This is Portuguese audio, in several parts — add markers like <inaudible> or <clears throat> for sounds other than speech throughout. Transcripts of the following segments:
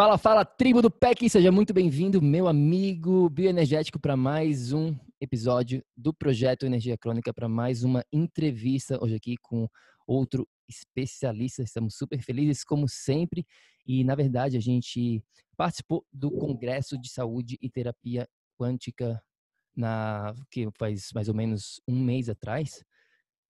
Fala, fala, tribo do PEC, seja muito bem-vindo, meu amigo bioenergético, para mais um episódio do Projeto Energia Crônica, para mais uma entrevista hoje aqui com outro especialista. Estamos super felizes, como sempre, e na verdade a gente participou do Congresso de Saúde e Terapia Quântica na que faz mais ou menos um mês atrás.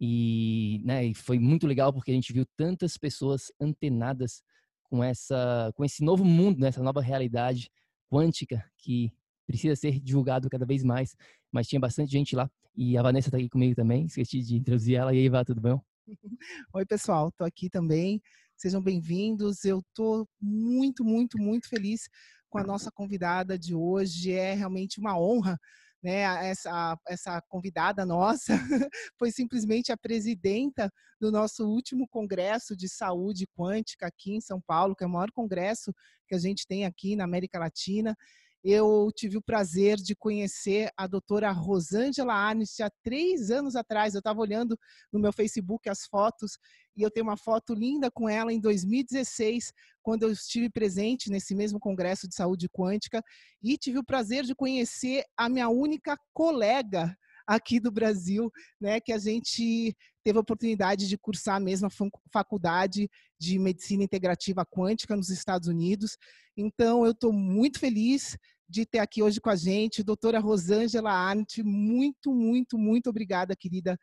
E, né, e foi muito legal porque a gente viu tantas pessoas antenadas com essa com esse novo mundo, né, essa nova realidade quântica que precisa ser divulgado cada vez mais. Mas tinha bastante gente lá e a Vanessa está aqui comigo também. Esqueci de introduzir ela. E aí, Vá, tudo bom? <laughs> Oi, pessoal, estou aqui também. Sejam bem-vindos. Eu estou muito, muito, muito feliz com a <laughs> nossa convidada de hoje. É realmente uma honra né, essa, essa convidada nossa <laughs> foi simplesmente a presidenta do nosso último congresso de saúde quântica aqui em São Paulo, que é o maior congresso que a gente tem aqui na América Latina eu tive o prazer de conhecer a doutora Rosângela Arnest há três anos atrás. Eu estava olhando no meu Facebook as fotos e eu tenho uma foto linda com ela em 2016, quando eu estive presente nesse mesmo Congresso de Saúde Quântica e tive o prazer de conhecer a minha única colega aqui do Brasil, né, que a gente teve a oportunidade de cursar a mesma faculdade de medicina integrativa quântica nos Estados Unidos. Então, eu estou muito feliz de ter aqui hoje com a gente, doutora Rosângela Arndt. Muito, muito, muito obrigada, querida,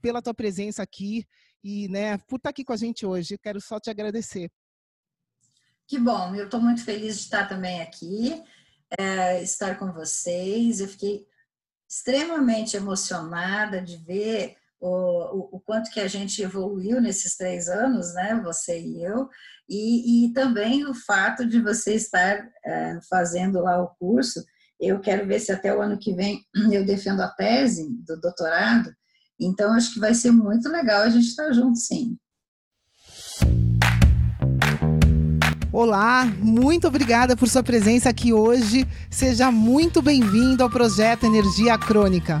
pela tua presença aqui e né, por estar aqui com a gente hoje. Quero só te agradecer. Que bom, eu estou muito feliz de estar também aqui, é, estar com vocês. Eu fiquei extremamente emocionada de ver o, o, quanto que a gente evoluiu nesses três anos, né, você e eu, e, e também o fato de você estar é, fazendo lá o curso. Eu quero ver se até o ano que vem <clears throat> eu defendo a tese do doutorado, então acho que vai ser muito legal a gente estar junto, sim. Olá, muito obrigada por sua presença aqui hoje. Seja muito bem-vindo ao projeto Energia Crônica.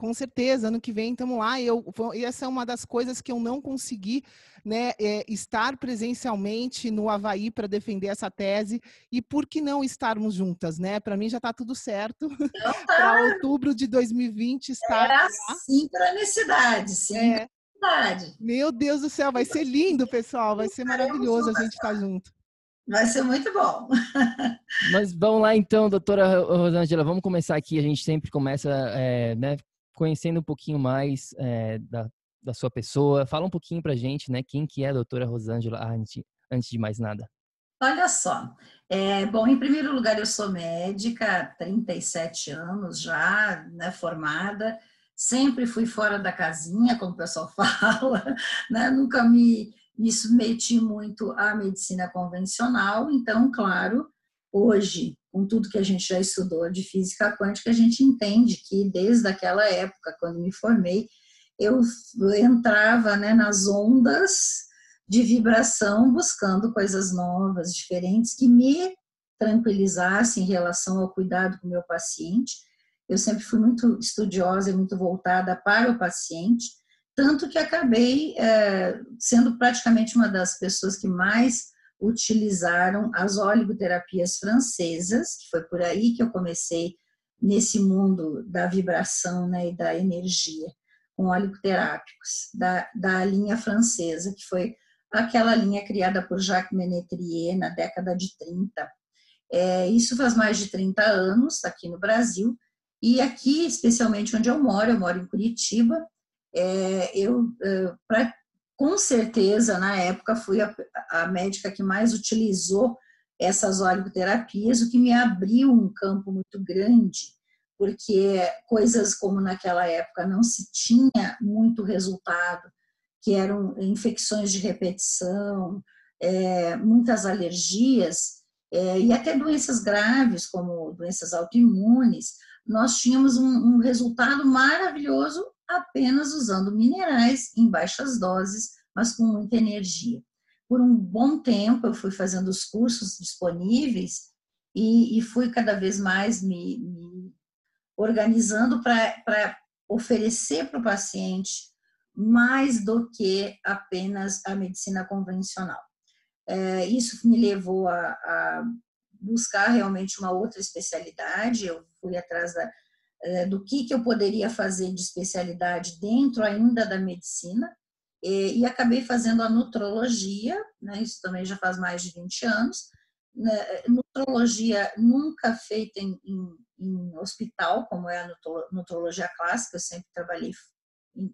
Com certeza, ano que vem estamos lá. E, eu, e essa é uma das coisas que eu não consegui né, é, estar presencialmente no Havaí para defender essa tese. E por que não estarmos juntas, né? Para mim já está tudo certo. Então <laughs> tá. para outubro de 2020 estar. Era sincronicidade, sincronicidade. É. Meu Deus do céu, vai ser lindo, pessoal. Vai ser maravilhoso a gente estar tá junto. Vai ser muito bom. Mas vamos lá então, doutora Rosângela, vamos começar aqui. A gente sempre começa é, né, conhecendo um pouquinho mais é, da, da sua pessoa. Fala um pouquinho para a gente, né? Quem que é a doutora Rosângela antes de mais nada. Olha só, é, bom, em primeiro lugar, eu sou médica, 37 anos já, né, formada, sempre fui fora da casinha, como o pessoal <laughs> fala, né, nunca me, me submeti muito à medicina convencional, então, claro, hoje com tudo que a gente já estudou de física quântica, a gente entende que desde aquela época, quando me formei, eu entrava né, nas ondas de vibração, buscando coisas novas, diferentes, que me tranquilizassem em relação ao cuidado com o meu paciente. Eu sempre fui muito estudiosa e muito voltada para o paciente, tanto que acabei é, sendo praticamente uma das pessoas que mais utilizaram as oligoterapias francesas, que foi por aí que eu comecei nesse mundo da vibração né, e da energia com óleo-terápicos, da, da linha francesa, que foi aquela linha criada por Jacques Menetrier na década de 30. É, isso faz mais de 30 anos aqui no Brasil, e aqui, especialmente onde eu moro, eu moro em Curitiba, é, eu, é, pra, com certeza, na época, fui a, a médica que mais utilizou essas oleoterapias, o que me abriu um campo muito grande porque coisas como naquela época não se tinha muito resultado, que eram infecções de repetição, é, muitas alergias é, e até doenças graves, como doenças autoimunes, nós tínhamos um, um resultado maravilhoso apenas usando minerais em baixas doses, mas com muita energia. Por um bom tempo, eu fui fazendo os cursos disponíveis e, e fui cada vez mais me, me organizando para oferecer para o paciente mais do que apenas a medicina convencional. É, isso me levou a, a, buscar realmente uma outra especialidade. Eu fui atrás da, do que, que eu poderia fazer de especialidade dentro ainda da medicina e, e acabei fazendo a nutrologia, né, isso também já faz mais de 20 anos. Né, nutrologia nunca feita em, em em hospital, como é a nutrologia clássica, eu sempre trabalhei em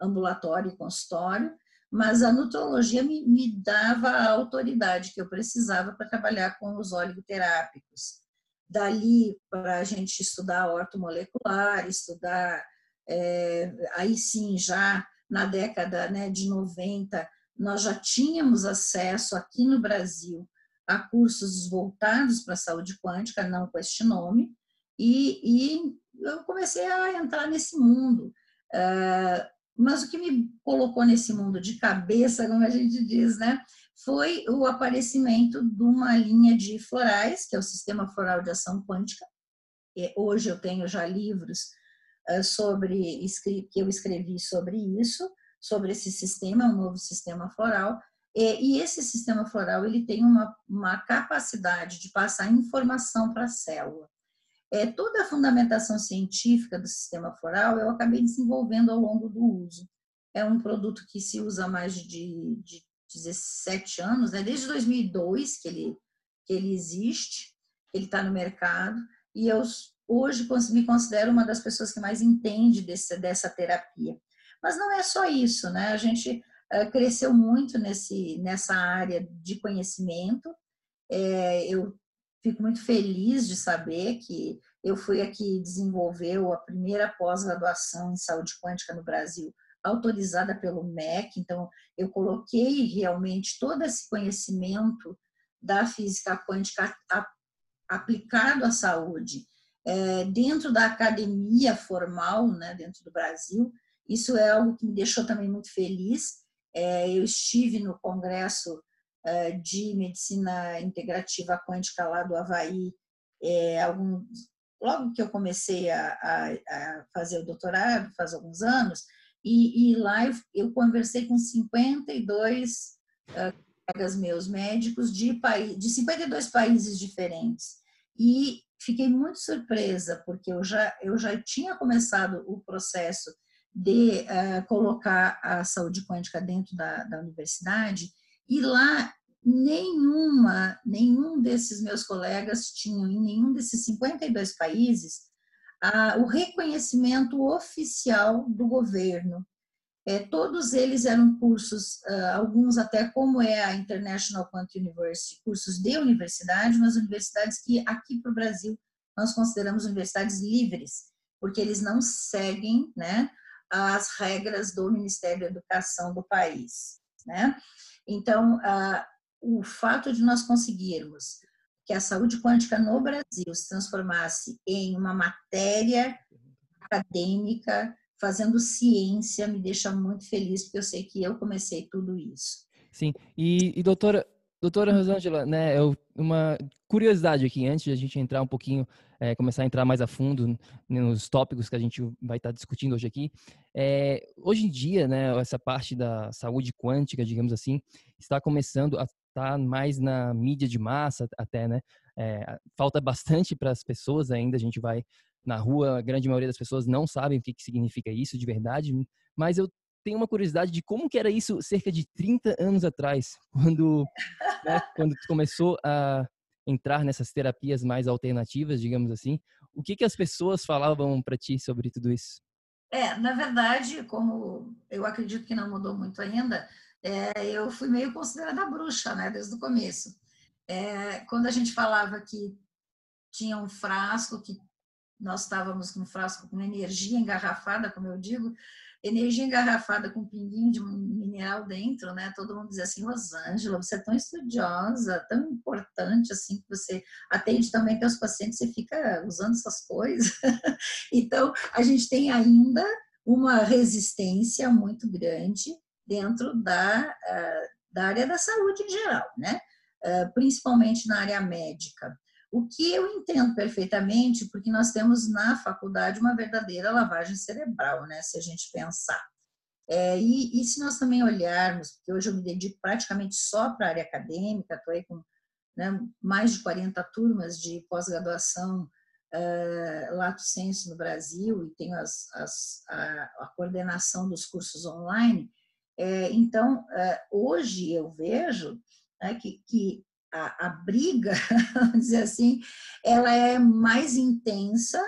ambulatório e consultório, mas a nutrologia me, me dava a autoridade que eu precisava para trabalhar com os oleoterápicos. Dali, para a gente estudar ortomolecular, estudar, é, aí sim, já na década né, de 90, nós já tínhamos acesso aqui no Brasil a cursos voltados para a saúde quântica, não com este nome, e, e eu comecei a entrar nesse mundo. Uh, mas o que me colocou nesse mundo de cabeça, como a gente diz, né, foi o aparecimento de uma linha de florais, que é o Sistema Floral de Ação Quântica. Hoje eu tenho já livros uh, sobre que eu escrevi sobre isso, sobre esse sistema, um novo sistema floral. E, esse sistema floral ele tem uma, uma capacidade de passar informação para a célula. É, toda a fundamentação científica do sistema floral eu acabei desenvolvendo ao longo do uso. É um produto que se usa mais de, de 17 anos, né? desde 2002 que ele, que ele existe, ele está no mercado, e eu hoje me considero uma das pessoas que mais entende desse, dessa terapia. Mas não é só isso, né? A gente uh, cresceu muito nesse, nessa área de conhecimento. É, eu Fico muito feliz de saber que eu fui aqui desenvolver a primeira pós-graduação em saúde quântica no Brasil, autorizada pelo MEC. Então, eu coloquei realmente todo esse conhecimento da física quântica aplicado à saúde é, dentro da academia formal, né, dentro do Brasil. Isso é algo que me deixou também muito feliz. É, eu estive no congresso eh, de medicina integrativa quântica lá do Havaí, é, algum, logo que eu comecei a, a, a, fazer o doutorado, faz alguns anos, e, e lá eu, eu, conversei com 52 uh, colegas meus médicos de, de 52 países diferentes. E fiquei muito surpresa, porque eu já, eu já tinha começado o processo de uh, colocar a saúde quântica dentro da, da universidade, e lá nenhuma, nenhum desses meus colegas tinham, em nenhum desses 52 países, a, o reconhecimento oficial do governo. É, todos eles eram cursos, uh, alguns até como é a International Quantum University, cursos de universidade, mas universidades que aqui para o Brasil nós consideramos universidades livres, porque eles não seguem né, as regras do Ministério da Educação do país. Né? Então, uh, o fato de nós conseguirmos que a saúde quântica no Brasil se transformasse em uma matéria acadêmica, fazendo ciência, me deixa muito feliz, porque eu sei que eu comecei tudo isso. Sim, e, e doutora, doutora Rosângela, né, eu, uma curiosidade aqui, antes de a gente entrar um pouquinho, é, começar a entrar mais a fundo nos tópicos que a gente vai estar discutindo hoje aqui, é, hoje em dia, né, essa parte da saúde quântica, digamos assim, está começando a está mais na mídia de massa até, né? É, falta bastante para as pessoas ainda, a gente vai na rua, a grande maioria das pessoas não sabem o que, que significa isso de verdade, mas eu tenho uma curiosidade de como que era isso cerca de 30 anos atrás, <laughs> quando, né, quando começou a entrar nessas terapias mais alternativas, digamos assim. O que, que as pessoas falavam para ti sobre tudo isso? É, na verdade, como eu acredito que não mudou muito ainda, é, eu fui meio considerada bruxa, né, desde o começo. É, quando a gente falava que tinha um frasco, que nós estávamos com um frasco com energia engarrafada, como eu digo, energia engarrafada com um pinguinho de mineral dentro, né? Todo mundo dizia assim, Rosângela, você é tão estudiosa, tão importante, assim, que você atende também teus pacientes, você fica usando essas coisas. <laughs> então, a gente tem ainda uma resistência muito grande dentro da, eh, da área da saúde em geral, né? Eh, principalmente na área médica. O que eu entendo perfeitamente, porque nós temos na faculdade uma verdadeira lavagem cerebral, né, se a gente pensar. É, e, e, se nós também olharmos, porque hoje eu me dedico praticamente só para a área acadêmica, estou aí com né, mais de 40 turmas de pós-graduação uh, lato senso no Brasil e tenho as, as, a, a, coordenação dos cursos online. É, então, uh, hoje eu vejo né, que, que a, a briga, <laughs> vamos dizer assim, ela é mais intensa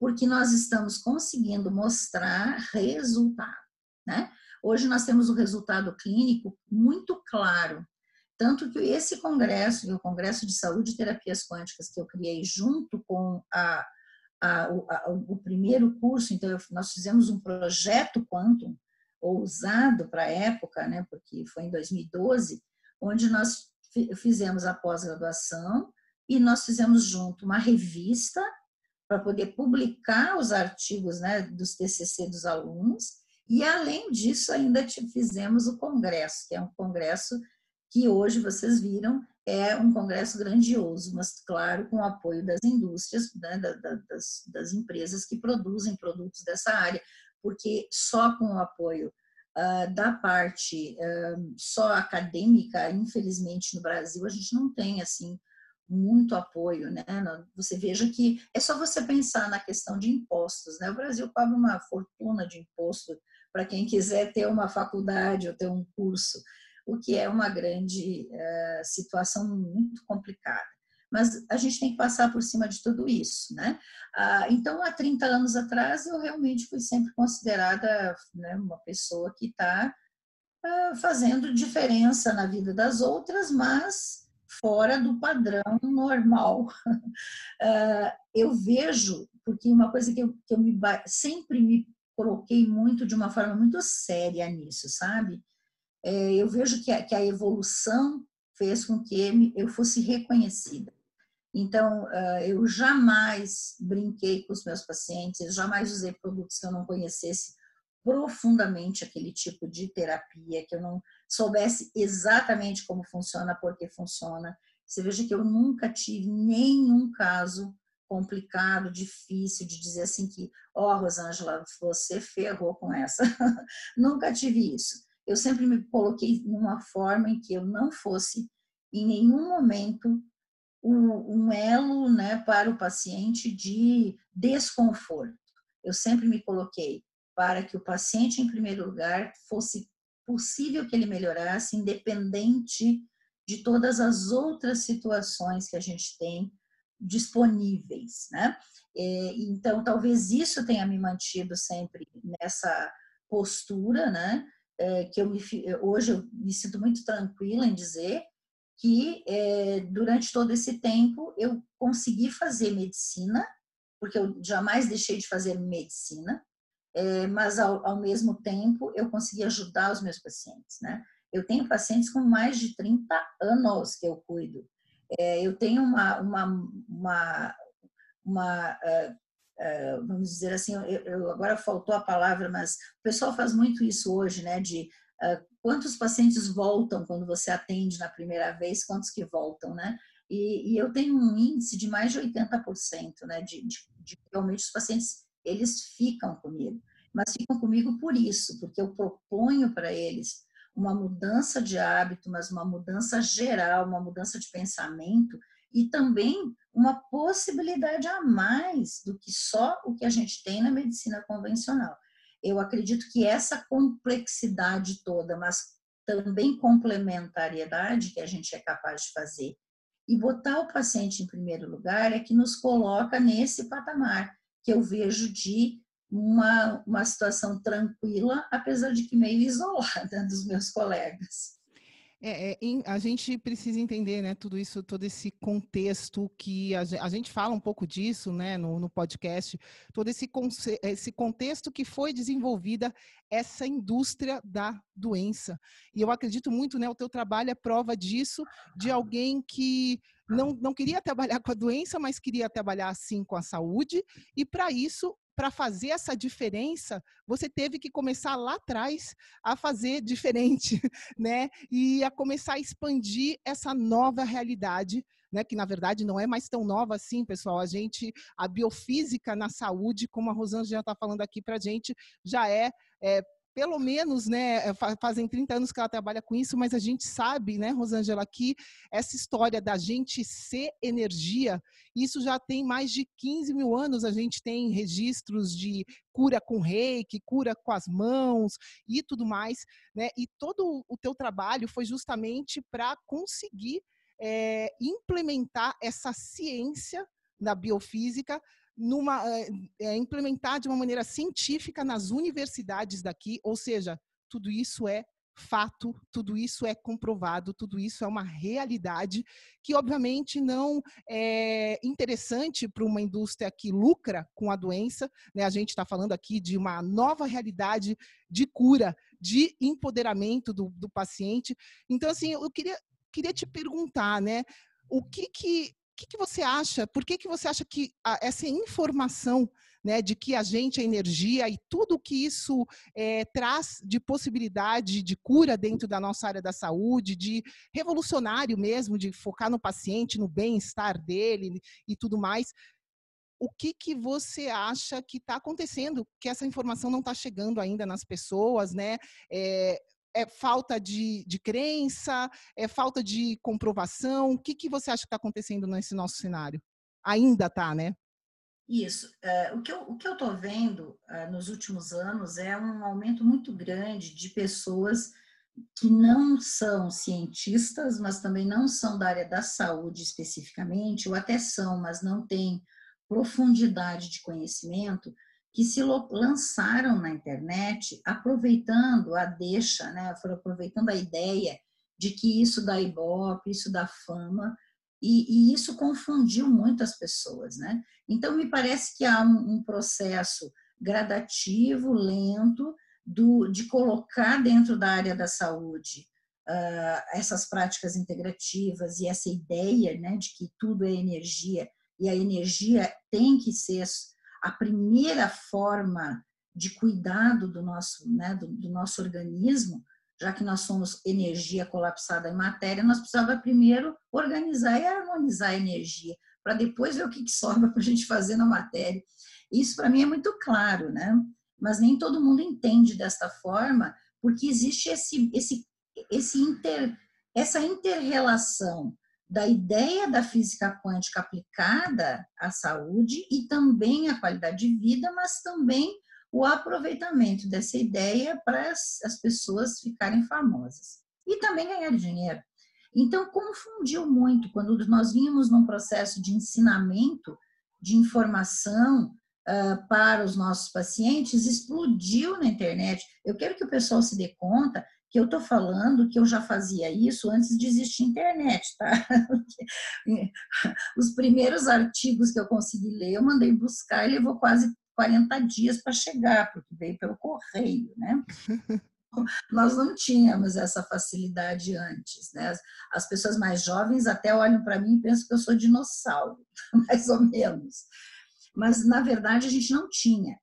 porque nós estamos conseguindo mostrar resultado, né? Hoje nós temos o um resultado clínico muito claro, tanto que esse congresso, é o Congresso de Saúde e Terapias Quânticas que eu criei junto com a, a, a, o primeiro curso, então eu, nós fizemos um projeto Quantum, ousado para a época, né, porque foi em 2012, onde nós fizemos a pós-graduação e nós fizemos junto uma revista para poder publicar os artigos né, dos TCC dos alunos. E, além disso, ainda fizemos o congresso, que é um congresso que hoje vocês viram é um congresso grandioso, mas, claro, com o apoio das indústrias, né, das, das empresas que produzem produtos dessa área, porque só com o apoio uh, da parte uh, só acadêmica, infelizmente no Brasil a gente não tem assim muito apoio, né? Você veja que é só você pensar na questão de impostos, né? O Brasil paga uma fortuna de imposto para quem quiser ter uma faculdade ou ter um curso, o que é uma grande uh, situação muito complicada mas a gente tem que passar por cima de tudo isso, né? Ah, então, há 30 anos atrás, eu realmente fui sempre considerada né, uma pessoa que está ah, fazendo diferença na vida das outras, mas fora do padrão normal. <laughs> Ah, eu vejo, porque uma coisa que eu, que eu me, sempre me coloquei muito de uma forma muito séria nisso, sabe? É, eu vejo que a, que a evolução fez com que eu fosse reconhecida. Então, ah, eu jamais brinquei com os meus pacientes, eu jamais usei produtos que eu não conhecesse profundamente aquele tipo de terapia, que eu não soubesse exatamente como funciona, por que funciona. Você veja que eu nunca tive nenhum caso complicado, difícil de dizer assim que, ó, oh, Rosângela, você ferrou com essa. <laughs> nunca tive isso. Eu sempre me coloquei numa forma em que eu não fosse em nenhum momento um, um elo né, para o paciente de desconforto. Eu sempre me coloquei para que o paciente, em primeiro lugar, fosse possível que ele melhorasse, independente de todas as outras situações que a gente tem disponíveis, né? Então, talvez isso tenha me mantido sempre nessa postura, né? É, que eu me, hoje eu me sinto muito tranquila em dizer que é, durante todo esse tempo eu consegui fazer medicina, porque eu jamais deixei de fazer medicina, é, mas ao, ao, mesmo tempo eu consegui ajudar os meus pacientes, né? Eu tenho pacientes com mais de 30 anos que eu cuido. É, eu tenho uma, uma, uma, uma uh, uh, vamos dizer assim, eu, eu, agora faltou a palavra, mas o pessoal faz muito isso hoje, né? De uh, quantos pacientes voltam quando você atende na primeira vez, quantos que voltam, né? E, e eu tenho um índice de mais de 80%, né? De, de, de realmente os pacientes, eles ficam comigo. Mas ficam comigo por isso, porque eu proponho para eles uma mudança de hábito, mas uma mudança geral, uma mudança de pensamento e também uma possibilidade a mais do que só o que a gente tem na medicina convencional. Eu acredito que essa complexidade toda, mas também complementariedade que a gente é capaz de fazer e botar o paciente em primeiro lugar é que nos coloca nesse patamar que eu vejo de uma, uma situação tranquila, apesar de que meio <laughs> isolada dos meus colegas. É, é, a gente precisa entender, né, tudo isso, todo esse contexto que a, a gente fala um pouco disso, né, no, no podcast, todo esse, esse contexto que foi desenvolvida essa indústria da doença. E eu acredito muito, né, o teu trabalho é prova disso, de alguém que não, não queria trabalhar com a doença, mas queria trabalhar sim com a saúde, e para isso para fazer essa diferença, você teve que começar lá atrás a fazer <laughs> diferente, né? E a começar a expandir essa nova realidade, né? Que na verdade não é mais tão nova assim, pessoal. A gente, a biofísica na saúde, como a Rosângela está falando aqui para gente, já é, é pelo menos, né, é, fazem 30 anos que ela trabalha com isso, mas a gente sabe, né, Rosângela, que essa história da gente ser energia, isso já tem mais de 15 mil anos, a gente tem registros de cura com reiki, cura com as mãos e tudo mais, né, e todo o teu trabalho foi justamente para conseguir é, implementar essa ciência da biofísica numa, é, implementar de uma maneira científica nas universidades daqui, ou seja, tudo isso é fato, tudo isso é comprovado, tudo isso é uma realidade que, obviamente, não é interessante para uma indústria que lucra com a doença. Né? A gente está falando aqui de uma nova realidade de cura, de empoderamento do, do paciente. Então, assim, eu queria, queria te perguntar, né? O que, que que, que você acha? Por que, que você acha que a, essa informação né, de que a gente é energia e tudo que isso é, traz de possibilidade de cura dentro da nossa área da saúde, de revolucionário mesmo, de focar no paciente, no bem-estar dele e tudo mais. O que, que você acha que está acontecendo? Que essa informação não está chegando ainda nas pessoas, né? É, é falta de, de crença? É falta de comprovação? O que, que você acha que está acontecendo nesse nosso cenário? Ainda está, né? Isso. Uh, o que eu estou vendo uh, nos últimos anos é um aumento muito grande de pessoas que não são cientistas, mas também não são da área da saúde especificamente, ou até são, mas não têm profundidade de conhecimento, que se lançaram na internet aproveitando a deixa, né, foram aproveitando a ideia de que isso dá ibope, isso dá fama, e, e, isso confundiu muitas pessoas. Né? Então, me parece que há um, um processo gradativo, lento, do, de colocar dentro da área da saúde uh, essas práticas integrativas e essa ideia né, de que tudo é energia e a energia tem que ser a primeira forma de cuidado do nosso, né, do, do nosso organismo, já que nós somos energia colapsada em matéria, nós precisávamos primeiro organizar e harmonizar a energia, para depois ver o que, que sobra para a gente fazer na matéria. Isso para mim é muito claro, né? Mas nem todo mundo entende desta forma, porque existe esse, esse, esse inter, essa interrelação da ideia da física quântica aplicada à saúde e também à qualidade de vida, mas também o aproveitamento dessa ideia para as pessoas ficarem famosas e também ganhar dinheiro. Então, confundiu muito quando nós vínhamos num processo de ensinamento de informação uh, para os nossos pacientes, explodiu na internet. Eu quero que o pessoal se dê conta que eu estou falando que eu já fazia isso antes de existir internet, tá? <laughs> Os primeiros artigos que eu consegui ler, eu mandei buscar e levou quase 40 dias para chegar, porque veio pelo correio, né? <laughs> Nós não tínhamos essa facilidade antes, né? As pessoas mais jovens até olham para mim e pensam que eu sou dinossauro, <laughs> mais ou menos. Mas, na verdade, a gente não tinha.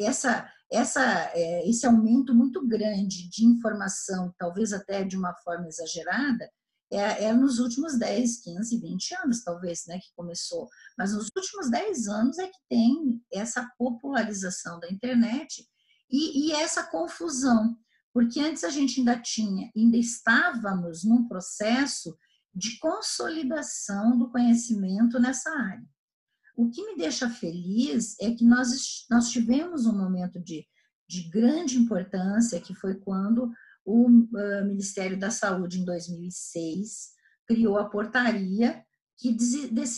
Essa, essa, é, esse aumento muito grande de informação, talvez até de uma forma exagerada, é, é, nos últimos 10, 15, 20 anos, talvez, né, que começou. Mas nos últimos 10 anos é que tem essa popularização da internet e, e essa confusão, porque antes a gente ainda tinha, ainda estávamos num processo de consolidação do conhecimento nessa área. O que me deixa feliz é que nós, nós tivemos um momento de, de grande importância, que foi quando o uh, Ministério da Saúde, em 2006, criou a portaria que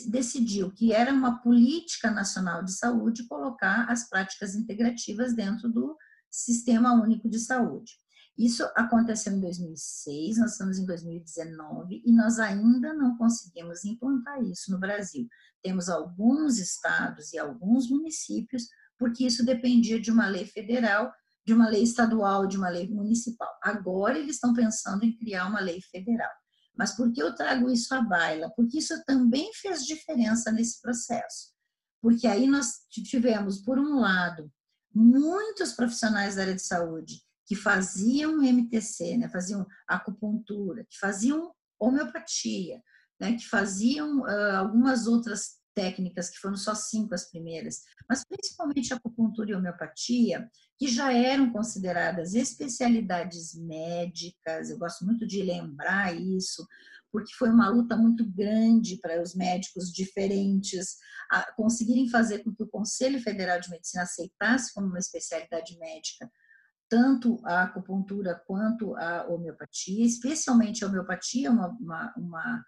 decidiu que era uma política nacional de saúde colocar as práticas integrativas dentro do Sistema Único de Saúde. Isso aconteceu em 2006, nós estamos em 2019 e nós ainda não conseguimos implantar isso no Brasil. Temos alguns estados e alguns municípios, porque isso dependia de uma lei federal, de uma lei estadual, de uma lei municipal. Agora eles estão pensando em criar uma lei federal. Mas por que eu trago isso à baila? Porque isso também fez diferença nesse processo. Porque aí nós tivemos, por um lado, muitos profissionais da área de saúde que faziam MTC, né, faziam acupuntura, que faziam homeopatia, né, que faziam uh, algumas outras técnicas, que foram só cinco as primeiras, mas principalmente acupuntura e homeopatia, que já eram consideradas especialidades médicas, eu gosto muito de lembrar isso, porque foi uma luta muito grande para os médicos diferentes conseguirem fazer com que o Conselho Federal de Medicina aceitasse como uma especialidade médica tanto a acupuntura quanto a homeopatia, especialmente a homeopatia, uma, uma, uma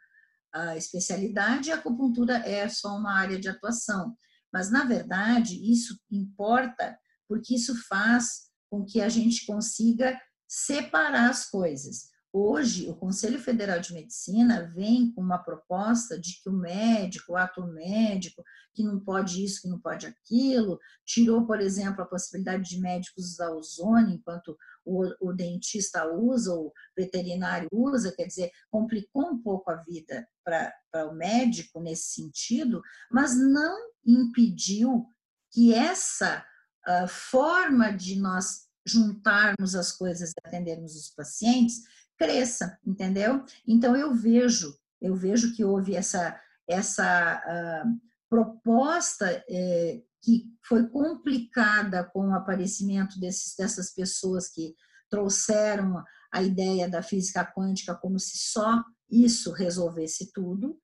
a especialidade, a acupuntura é só uma área de atuação. Mas, na verdade, isso importa porque isso faz com que a gente consiga separar as coisas. Hoje, o Conselho Federal de Medicina vem com uma proposta de que o médico, o ato médico, que não pode isso, que não pode aquilo, tirou, por exemplo, a possibilidade de médicos usar ozônio enquanto o, o dentista usa, o veterinário usa, quer dizer, complicou um pouco a vida para o médico nesse sentido, mas não impediu que essa uh, forma de nós juntarmos as coisas e atendermos os pacientes cresça, entendeu? Então eu vejo, eu vejo que houve essa essa uh, proposta eh, que foi complicada com o aparecimento desses, dessas pessoas que trouxeram a ideia da física quântica como se só isso resolvesse tudo.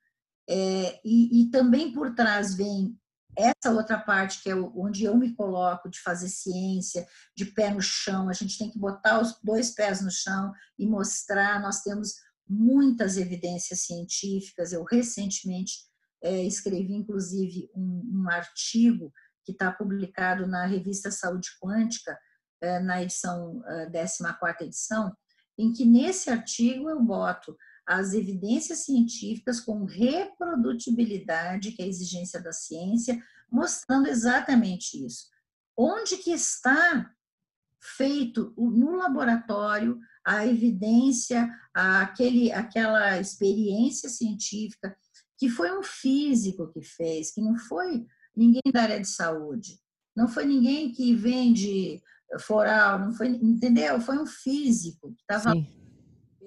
É, e, e, também por trás vem essa outra parte que é onde eu me coloco de fazer ciência, de pé no chão, a gente tem que botar os dois pés no chão e mostrar. Nós temos muitas evidências científicas. Eu recentemente é, escrevi, inclusive, um, um artigo que está publicado na revista Saúde Quântica, é, na edição, 14 edição, em que nesse artigo eu boto as evidências científicas com reprodutibilidade, que é a exigência da ciência, mostrando exatamente isso. Onde que está feito no laboratório a evidência, aquele, aquela experiência científica que foi um físico que fez, que não foi ninguém da área de saúde, não foi ninguém que vende foral, não foi, entendeu? Foi um físico que estava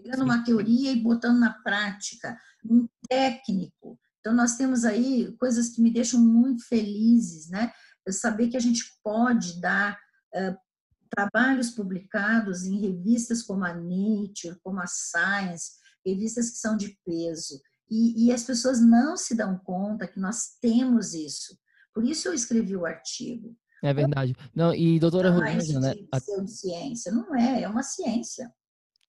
pegando uma teoria e botando na prática, um técnico. Então, nós temos aí coisas que me deixam muito felizes, né? Eu saber que a gente pode dar uh, trabalhos publicados em revistas como a Nature, como a Science, revistas que são de peso. E, e as pessoas não se dão conta que nós temos isso. Por isso eu escrevi o artigo. É verdade. Não, e doutora Rosângela, né? De ciência. Não é, é uma ciência.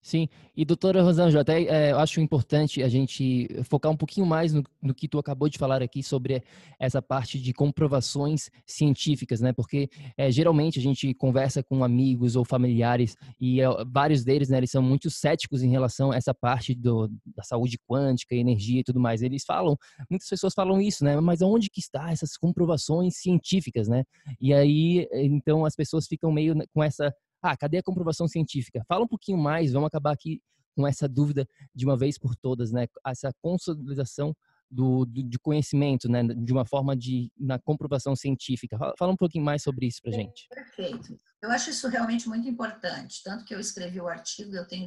Sim, e doutora Rosângela, até é, eu acho importante a gente focar um pouquinho mais no, no, que tu acabou de falar aqui sobre essa parte de comprovações científicas, né? Porque é, geralmente a gente conversa com amigos ou familiares e é, vários deles, né, eles são muito céticos em relação a essa parte do, da saúde quântica, energia e tudo mais. Eles falam, muitas pessoas falam isso, né? Mas onde que está essas comprovações científicas, né? E aí, então as pessoas ficam meio com essa ah, cadê a comprovação científica? Fala um pouquinho mais, vamos acabar aqui com essa dúvida de uma vez por todas, né? Essa consolidação do, do, de conhecimento, né? De uma forma de na comprovação científica. Fala, fala um pouquinho mais sobre isso para gente. Perfeito. Eu acho isso realmente muito importante. Tanto que eu escrevi o artigo, eu tenho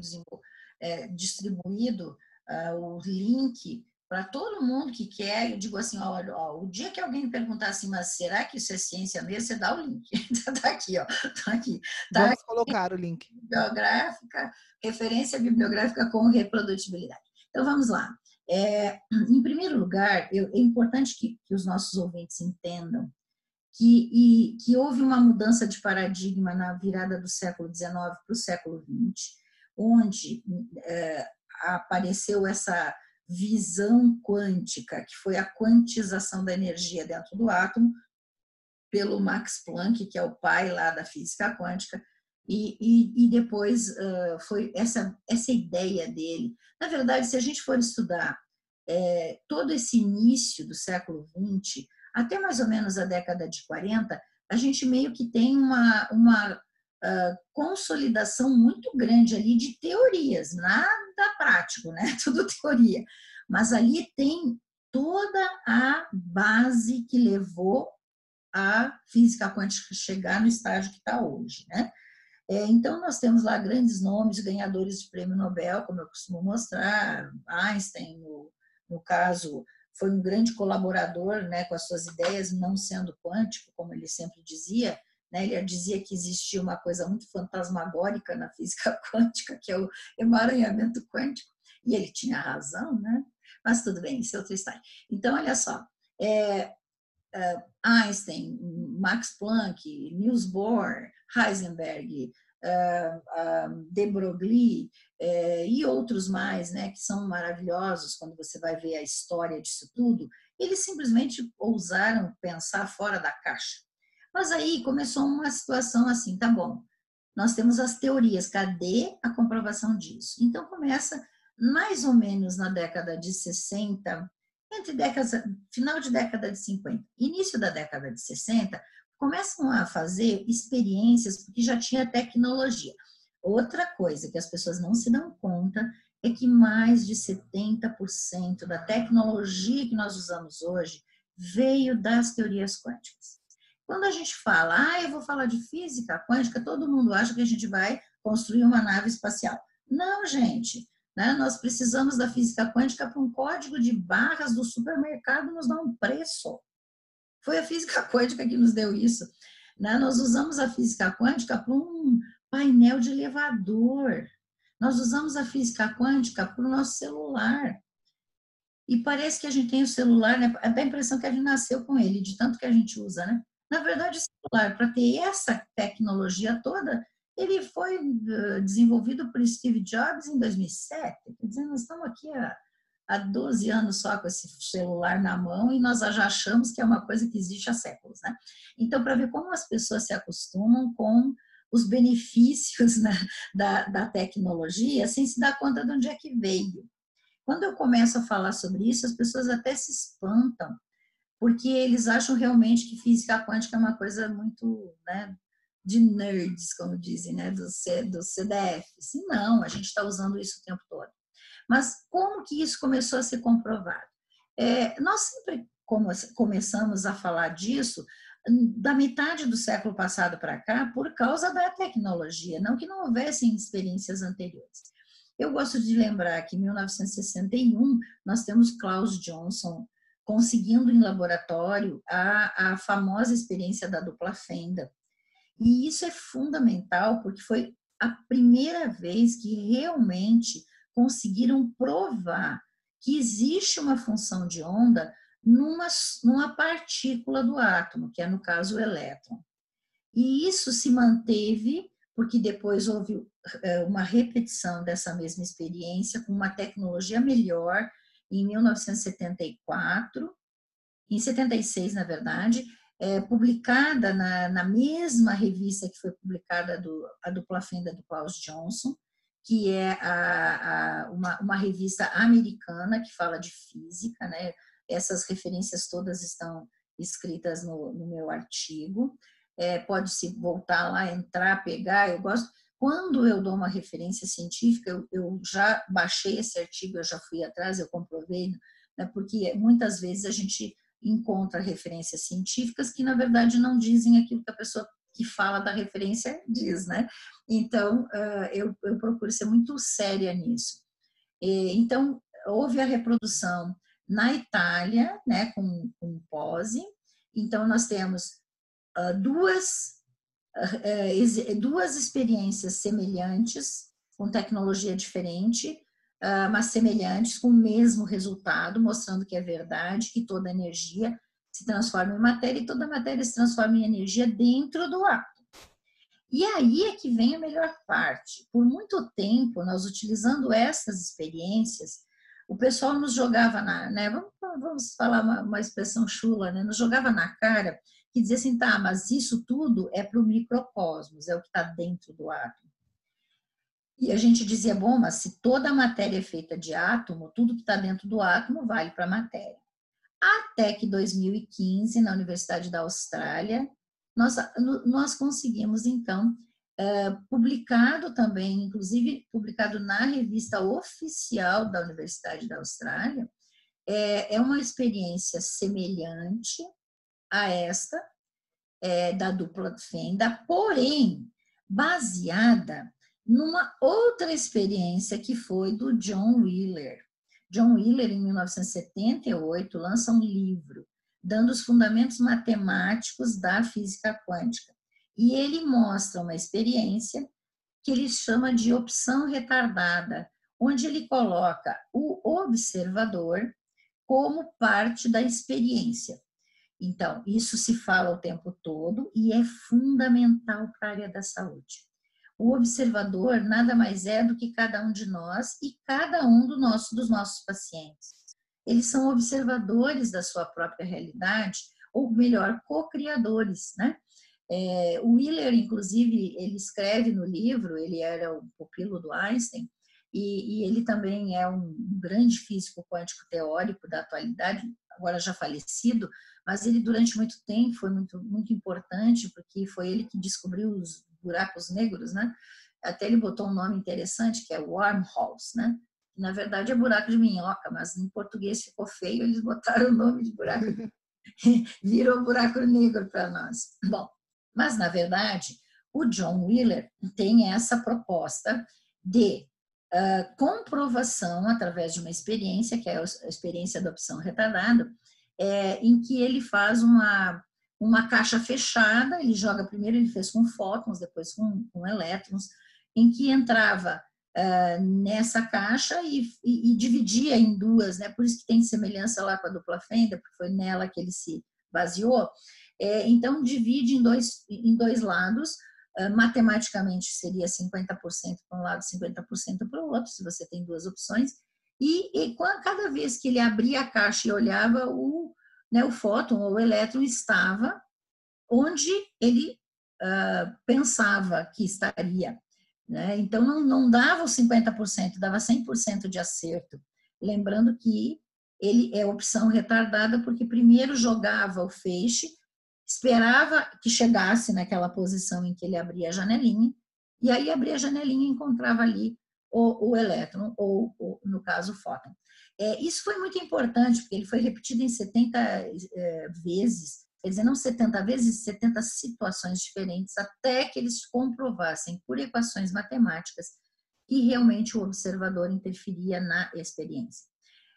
é, distribuído uh, o link para todo mundo que quer, eu digo assim, olha, ó, o dia que alguém perguntar assim, mas será que isso é ciência mesmo? Você dá o link. <laughs> tá aqui, ó. Tá aqui. Tá Vamos aqui. colocar o link. Bibliográfica, referência bibliográfica com reprodutibilidade. Então vamos lá. É, em primeiro lugar, eu, é importante que, que, os nossos ouvintes entendam que, e, que houve uma mudança de paradigma na virada do século XIX para o século XX, onde é, apareceu essa visão quântica, que foi a quantização da energia dentro do átomo, pelo Max Planck, que é o pai lá da física quântica, e, e, e depois uh, foi essa, essa ideia dele. Na verdade, se a gente for estudar é, todo esse início do século XX, até mais ou menos a década de 40, a gente meio que tem uma, uma consolidação muito grande ali de teorias, nada prático, né? <laughs> Tudo teoria. Mas ali tem toda a base que levou a física quântica chegar no estágio que está hoje, né? É, então, nós temos lá grandes nomes, ganhadores de prêmio Nobel, como eu costumo mostrar, Einstein, no, no caso, foi um grande colaborador né, com as suas ideias, não sendo quântico, como ele sempre dizia, né, ele dizia que existia uma coisa muito fantasmagórica na física <laughs> quântica, que é o emaranhamento quântico, e ele tinha razão, né? Mas tudo bem, isso é outra história. Então, olha só, é, uh, Einstein, Max Planck, Niels Bohr, Heisenberg, uh, de Broglie uh, e outros mais, né, que são maravilhosos quando você vai ver a história disso tudo, eles simplesmente ousaram pensar fora da caixa. Mas aí começou uma situação assim, tá bom, nós temos as teorias, cadê a comprovação disso? Então começa mais ou menos na década de 60, entre décadas, final de década de 50, início da década de 60, começam a fazer experiências porque já tinha tecnologia. Outra coisa que as pessoas não se dão conta é que mais de 70% da tecnologia que nós usamos hoje veio das teorias quânticas. Quando a gente fala, ah, eu vou falar de física quântica, todo mundo acha que a gente vai construir uma nave espacial. Não, gente. Né? Nós precisamos da física quântica para um código de barras do supermercado nos dar um preço. Foi a física <laughs> quântica que nos deu isso. Né? Nós usamos a física quântica para um painel de elevador. Nós usamos a física quântica para o nosso celular. E parece que a gente tem o celular, né? dá a impressão que a gente nasceu com ele, de tanto que a gente usa, né? Na verdade, o celular, para ter essa tecnologia toda, ele foi eh, desenvolvido por Steve Jobs em 2007. Quer dizer, nós estamos aqui há, há 12 anos só com esse celular na mão e nós já achamos que é uma coisa que existe há séculos, né? Então, para ver como as pessoas se acostumam com os benefícios <laughs> né, da, da tecnologia sem se dar conta de onde é que veio. Quando eu começo a falar sobre isso, as pessoas até se espantam, porque eles acham realmente que física quântica é uma coisa muito né, de nerds, como dizem, né, do, C, do CDF. Se não, a gente está usando isso o tempo todo. Mas como que isso começou a ser comprovado? É, nós sempre começamos a falar disso da metade do século passado para cá por causa da tecnologia, não que não houvessem experiências anteriores. Eu gosto de lembrar que em 1961 nós temos Klaus Johnson conseguindo em laboratório a, a famosa experiência da dupla fenda. E isso é fundamental porque foi a primeira vez que realmente conseguiram provar que existe uma função de onda numa, numa partícula do átomo, que é no caso o elétron. E isso se manteve porque depois houve é, uma repetição dessa mesma experiência com uma tecnologia melhor em 1974, em 76, na verdade, é, publicada na, na, mesma revista que foi publicada do, a dupla fenda do Klaus Johnson, que é a, a, uma, uma, revista americana que fala de física, né? Essas referências todas estão escritas no, no meu artigo. É, Pode-se voltar lá, entrar, pegar. Eu gosto. Quando eu dou uma referência científica, eu, eu já baixei esse artigo, eu já fui atrás, eu comprovei, né? porque muitas vezes a gente encontra referências científicas que, na verdade, não dizem aquilo que a pessoa que fala da referência diz, né? Então, eu, eu procuro ser muito séria nisso. Então, houve a reprodução na Itália, né, com, com pose. Então, nós temos duas, duas experiências semelhantes, com tecnologia diferente, uh, mas semelhantes, com o mesmo resultado, mostrando que é verdade, que toda energia se transforma em matéria e toda matéria se transforma em energia dentro do átomo. E aí é que vem a melhor parte. Por muito tempo, nós utilizando essas experiências, o pessoal nos jogava na, né, vamos, vamos falar uma, uma expressão chula, né, nos jogava na cara que dizia assim, tá, mas isso tudo é para o microcosmos, é o que está dentro do átomo. E a gente dizia, bom, mas se toda a matéria é feita de átomo, tudo que está dentro do átomo vale para a matéria. Até que 2015, na Universidade da Austrália, nós, nós conseguimos, então, publicado também, inclusive publicado na revista oficial da Universidade da Austrália, é, é uma experiência semelhante a esta é, da dupla fenda, porém baseada numa outra experiência que foi do John Wheeler. John Wheeler, em 1978, lança um livro dando os fundamentos matemáticos da física quântica. E ele mostra uma experiência que ele chama de opção retardada, onde ele coloca o observador como parte da experiência. Então, isso se fala o tempo todo e é fundamental para a área da saúde. O observador nada mais é do que cada um de nós e cada um do nosso, dos nossos pacientes. Eles são observadores da sua própria realidade, ou melhor, co-criadores, né? É, o Wheeler, inclusive, ele escreve no livro, ele era o pupilo do Einstein, e, e, ele também é um grande físico quântico teórico da atualidade, agora já falecido, mas ele durante muito tempo foi muito, muito importante, porque foi ele que descobriu os buracos negros, né? Até ele botou um nome interessante, que é wormholes, né? Na verdade é buraco de minhoca, mas em português ficou feio, eles botaram o nome de buraco, <laughs> virou buraco negro para nós. Bom, mas na verdade, o John Wheeler tem essa proposta de uh, comprovação através de uma experiência, que é a experiência da opção retardada, é, em que ele faz uma, uma caixa fechada, ele joga primeiro, ele fez com fótons, depois com, com elétrons, em que entrava uh, nessa caixa e, e, e, dividia em duas, né? por isso que tem semelhança lá com a dupla fenda, porque foi nela que ele se baseou. É, então, divide em dois, em dois lados, matematicamente seria 50% para um lado, 50% para o outro, se você tem duas opções, e, e cada vez que ele abria a caixa e olhava, o, né, o fóton ou o elétron estava onde ele uh, pensava que estaria. Né? Então, não, não dava os 50%, dava 100% de acerto. Lembrando que ele é opção retardada porque primeiro jogava o feixe, esperava que chegasse naquela posição em que ele abria a janelinha, e aí abria a janelinha e encontrava ali o, o elétron, ou, ou, no caso, o fóton. É, isso foi muito importante, porque ele foi repetido em 70 é, vezes, quer dizer, não 70 vezes, 70 situações diferentes, até que eles comprovassem por equações matemáticas que realmente o observador interferia na experiência.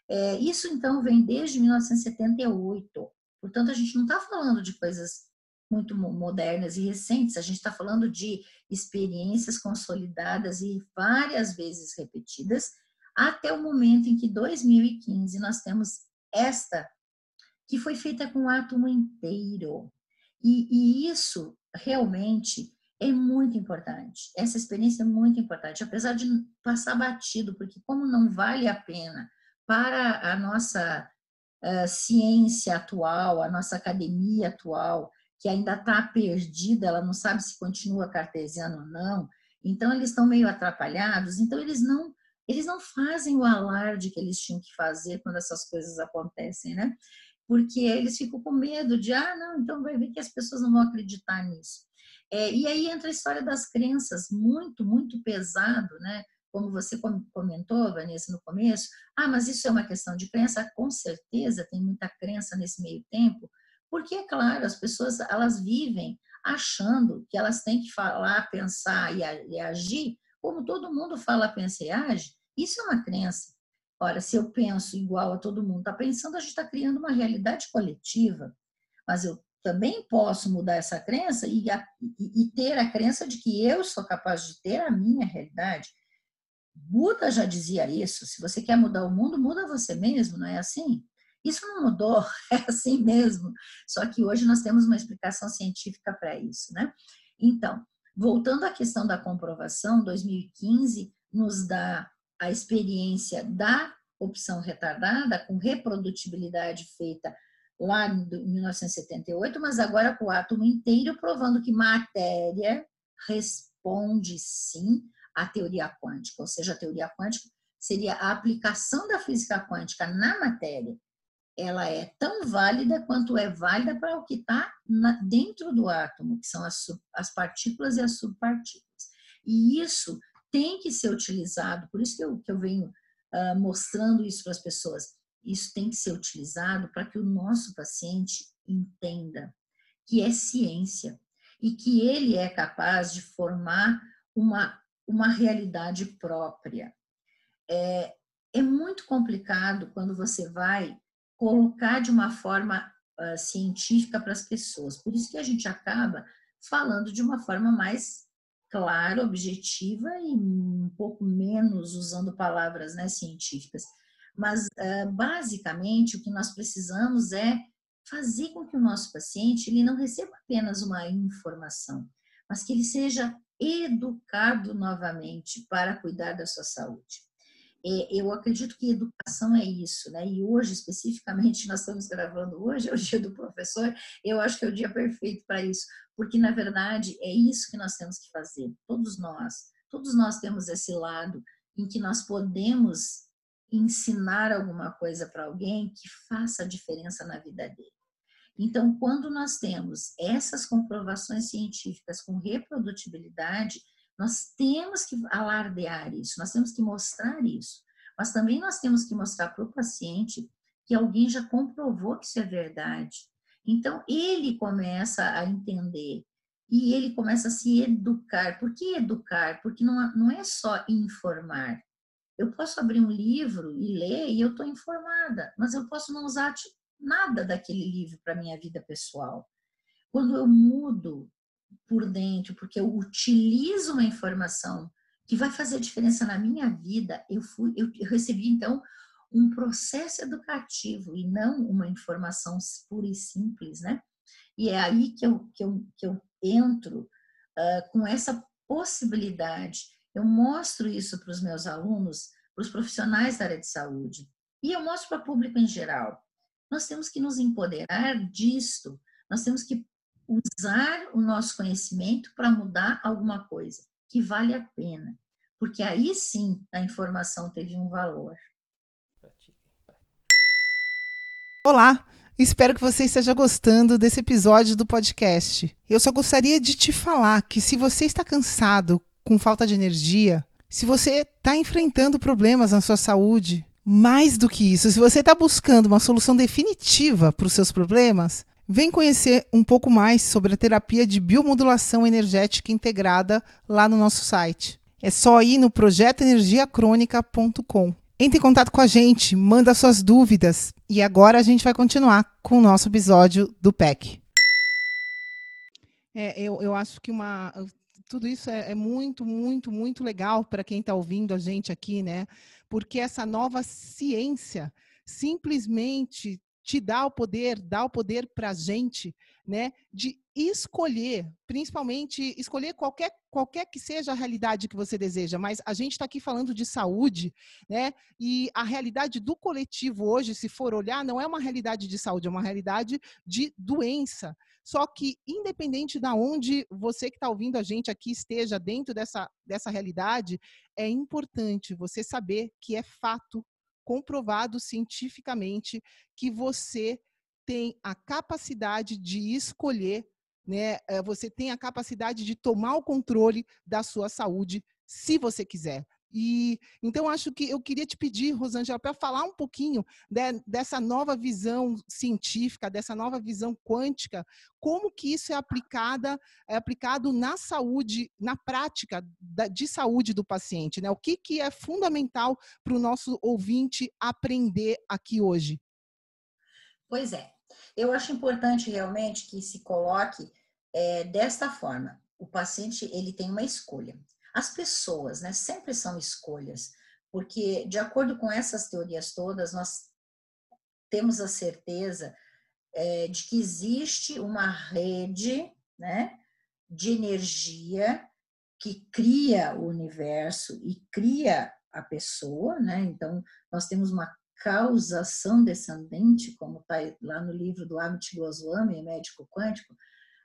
É, isso, então, vem desde 1978. Portanto, a gente não está falando de coisas muito modernas e recentes, a gente está falando de experiências consolidadas e várias vezes repetidas, até o momento em que 2015 nós temos esta que foi feita com o átomo inteiro. E, e, isso realmente é muito importante. Essa experiência é muito importante, apesar de passar batido, porque como não vale a pena para a nossa ciência atual, a nossa academia atual, que ainda está perdida, ela não sabe se continua cartesiano ou não. Então eles estão meio atrapalhados. Então eles não eles não fazem o alarde que eles tinham que fazer quando essas coisas acontecem, né? Porque eles ficam com medo de, ah, não, então vai ver que as pessoas não vão acreditar nisso. É, e aí entra a história das crenças, muito, muito pesado, né? Como você comentou, Vanessa, no começo, ah, mas isso é uma questão de crença? Com certeza tem muita crença nesse meio tempo, porque, é claro, as pessoas elas vivem achando que elas têm que falar, pensar e agir como todo mundo fala, pensa e age. Isso é uma crença. Ora, se eu penso igual a todo mundo está pensando, a gente está criando uma realidade coletiva. Mas eu também posso mudar essa crença e, e, e, ter a crença de que eu sou capaz de ter a minha realidade. Buda já dizia isso: se você quer mudar o mundo, muda você mesmo, não é assim? Isso não mudou, <laughs> é assim mesmo. Só que hoje nós temos uma explicação científica para isso, né? Então, voltando à questão da comprovação, 2015 nos dá a experiência da opção retardada com reprodutibilidade feita lá em 1978, mas agora com o átomo inteiro provando que matéria responde sim à teoria quântica, ou seja, a teoria quântica seria a aplicação da física quântica na matéria. Ela é tão válida quanto é válida para o que está dentro do átomo, que são as, as partículas e as subpartículas. E isso tem que ser utilizado, por isso que eu, que eu venho uh, mostrando isso para as pessoas. Isso tem que ser utilizado para que o nosso paciente entenda que é ciência e que ele é capaz de formar uma, uma realidade própria. É, é muito complicado quando você vai colocar de uma forma uh, científica para as pessoas. Por isso que a gente acaba falando de uma forma mais clara, objetiva e um pouco menos usando palavras né, científicas. Mas, uh, basicamente, o que nós precisamos é fazer com que o nosso paciente ele não receba apenas uma informação, mas que ele seja educado novamente para cuidar da sua saúde. Eu acredito que educação é isso, né? E hoje, especificamente, nós estamos gravando hoje, é o dia do professor, eu acho que é o dia perfeito para isso, porque, na verdade, é isso que nós temos que fazer, todos nós. Todos nós temos esse lado em que nós podemos ensinar alguma coisa para alguém que faça a diferença na vida dele. Então, quando nós temos essas comprovações científicas com reprodutibilidade, nós temos que alardear isso, nós temos que mostrar isso. Mas também nós temos que mostrar para o paciente que alguém já comprovou que isso é verdade. Então, ele começa a entender e ele começa a se educar. Por que educar? Porque não, não é só informar. Eu posso abrir um livro e ler e eu estou informada, mas eu posso não usar nada daquele livro para minha vida pessoal. Quando eu mudo por dentro, porque eu utilizo uma informação que vai fazer diferença na minha vida, eu fui, eu, recebi então um processo educativo e não uma informação pura e simples, né? E é aí que eu, que eu, que eu entro uh, com essa possibilidade. Eu mostro isso para os meus alunos, para os profissionais da área de saúde, e eu mostro para o público em geral. Nós temos que nos empoderar disto, nós temos que usar o nosso conhecimento para mudar alguma coisa que vale a pena, porque aí sim a informação teve um valor. Olá, espero que você esteja gostando desse episódio do podcast. Eu só gostaria de te falar que se você está cansado, com falta de energia, se você está enfrentando problemas na sua saúde, mais do que isso, se você está buscando uma solução definitiva para os seus problemas, Vem conhecer um pouco mais sobre a terapia de biomodulação energética integrada lá no nosso site. É só ir no projetoenergiacrônica.com. Entre em contato com a gente, manda suas dúvidas e agora a gente vai continuar com o nosso episódio do PEC. É, eu, eu acho que uma, tudo isso é, é muito, muito, muito legal para quem está ouvindo a gente aqui, né? Porque essa nova ciência simplesmente te dá o poder, dá o poder para a gente, né, de escolher, principalmente escolher qualquer, qualquer que seja a realidade que você deseja, mas a gente está aqui falando de saúde, né, e a realidade do coletivo hoje, se for olhar, não é uma realidade de saúde, é uma realidade de doença. Só que, independente da onde você que está ouvindo a gente aqui esteja dentro dessa, dessa realidade, é importante você saber que é fato comprovado cientificamente que você tem a capacidade de escolher, né? Eh, você tem a capacidade de tomar o controle da sua saúde, se você quiser. E então acho que eu queria te pedir, Rosângela, para falar um pouquinho de, dessa nova visão científica, dessa nova visão quântica, como que isso é aplicada, é aplicado na saúde, na prática da, de saúde do paciente, né? O que, que é fundamental para o nosso ouvinte aprender aqui hoje? Pois é, eu acho importante realmente que se coloque é, desta forma: o paciente ele tem uma escolha. As pessoas, né, sempre são escolhas, porque de acordo com essas teorias todas, nós temos a certeza é, de que existe uma rede, né, de energia que cria o universo e cria a pessoa, né? Então, nós temos uma causação descendente, como está lá no livro do Amit Goswami, médico quântico,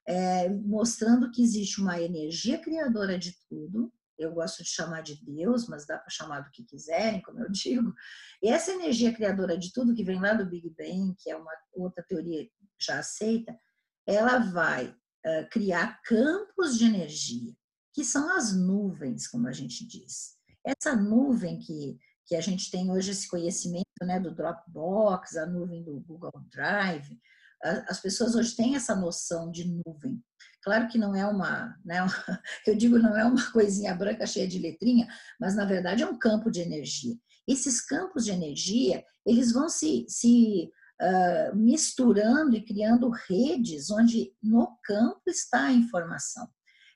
é, mostrando que existe uma energia criadora de tudo. Eu gosto de chamar de Deus, mas dá para chamar do que quiserem, como eu digo. E essa energia criadora de tudo que vem lá do Big Bang, que é uma outra teoria já aceita, ela vai uh, criar campos de energia, que são as nuvens, como a gente diz. Essa nuvem que que a gente tem hoje esse conhecimento né, do Dropbox, a nuvem do Google Drive, as pessoas hoje têm essa noção de nuvem. Claro que não é uma, né, <laughs> eu digo não é uma coisinha branca cheia de letrinha, mas na verdade é um campo de energia. Esses campos de energia, eles vão se, se uh, misturando e criando redes onde no campo está a informação.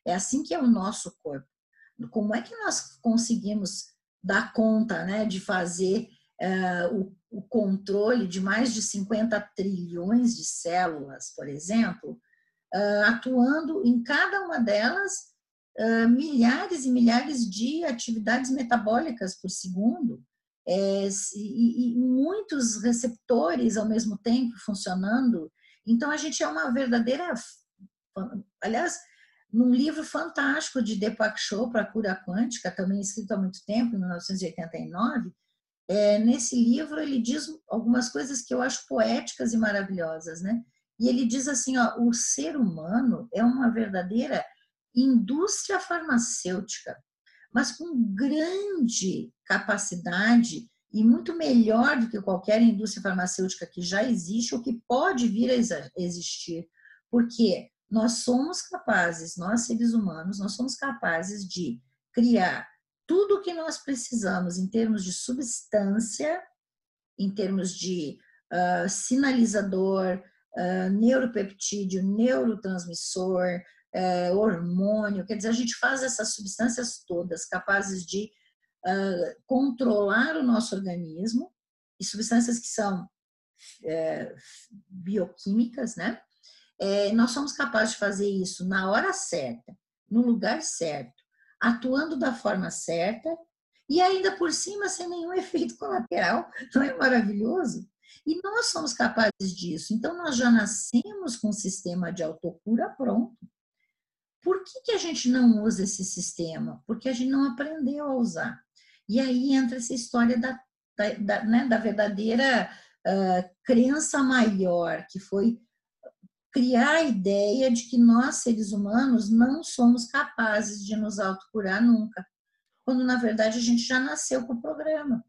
É assim que é o nosso corpo. Como é que nós conseguimos dar conta né, de fazer uh, o, o, controle de mais de 50 trilhões de células, por exemplo, atuando em cada uma delas uh, milhares e milhares de atividades metabólicas por segundo. É, e, e muitos receptores ao mesmo tempo funcionando. Então, a gente é uma verdadeira. Aliás, num livro fantástico de Deepak Chopra, A Cura Quântica, também escrito há muito tempo, em 1989, é, nesse livro ele diz algumas coisas que eu acho poéticas e maravilhosas, né? E ele diz assim, ó, o ser humano é uma verdadeira indústria farmacêutica, mas com grande capacidade e muito melhor do que qualquer indústria farmacêutica que já existe ou que pode vir a existir. Por quê? nós somos capazes, nós seres humanos, nós somos capazes de criar tudo o que nós precisamos em termos de substância, em termos de uh, sinalizador, uh, neuropeptídeo, neurotransmissor, uh, hormônio, quer dizer, a gente faz essas substâncias todas capazes de controlar o nosso organismo, e substâncias que são bioquímicas, né? é, nós somos capazes de fazer isso na hora certa, no lugar certo, atuando da forma certa e ainda por cima sem nenhum <laughs> efeito colateral. Não é maravilhoso? E nós somos capazes disso. Então, nós já nascemos com um sistema de autocura pronto. Por que, que a gente não usa esse sistema? Porque a gente não aprendeu a usar. E aí entra essa história da, da, da, né, da verdadeira uh, crença maior, que foi criar a ideia de que nós, seres humanos, não somos capazes de nos autocurar nunca, quando na verdade a gente já nasceu com o programa.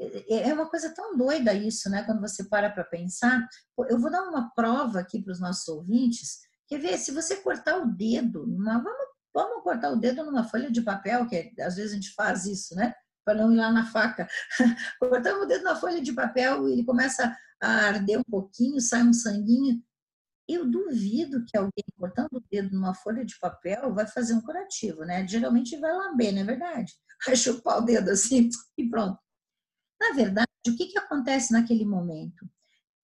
É, é, é uma coisa tão doida isso, né? Quando você para para pensar. Eu vou dar uma prova aqui para os nossos ouvintes. Quer ver? Se você cortar o dedo, numa, vamos, vamos cortar o dedo numa folha de papel, que às vezes a gente faz isso, né? Para não ir lá na faca. <laughs> Cortamos o dedo na folha de papel ele começa a arder um pouquinho, sai um sanguinho. Eu duvido que alguém cortando o dedo numa folha de papel vai fazer um curativo, né? Geralmente vai lamber, não é verdade? <laughs> Vai chupar o dedo assim e pronto. Na verdade, o que, que acontece naquele momento?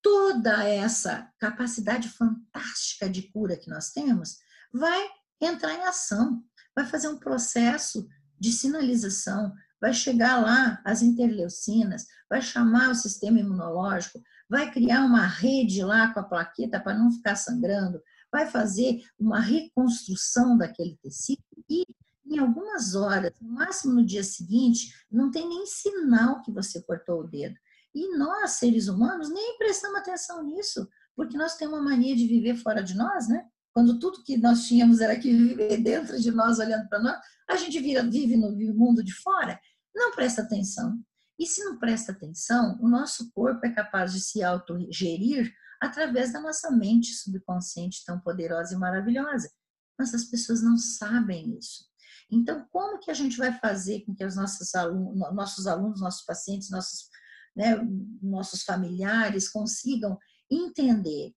Toda essa capacidade fantástica de cura que nós temos vai entrar em ação, vai fazer um processo de sinalização, vai chegar lá as interleucinas, vai chamar o sistema imunológico, vai criar uma rede lá com a plaqueta para não ficar sangrando, vai fazer uma reconstrução daquele tecido e em algumas horas, no máximo no dia seguinte, não tem nem sinal que você cortou o dedo. E nós, seres humanos, nem prestamos atenção nisso, porque nós temos uma mania de viver fora de nós, né? Quando tudo que nós tínhamos era que viver dentro de nós, olhando para nós, a gente vira, vive no mundo de fora, não presta atenção. E se não presta atenção, o nosso corpo é capaz de se autogerir através da nossa mente subconsciente tão poderosa e maravilhosa. Mas as pessoas não sabem isso. Então, como que a gente vai fazer com que os nossos alunos, nossos, alunos, nossos pacientes, nossos, né, nossos familiares consigam entender?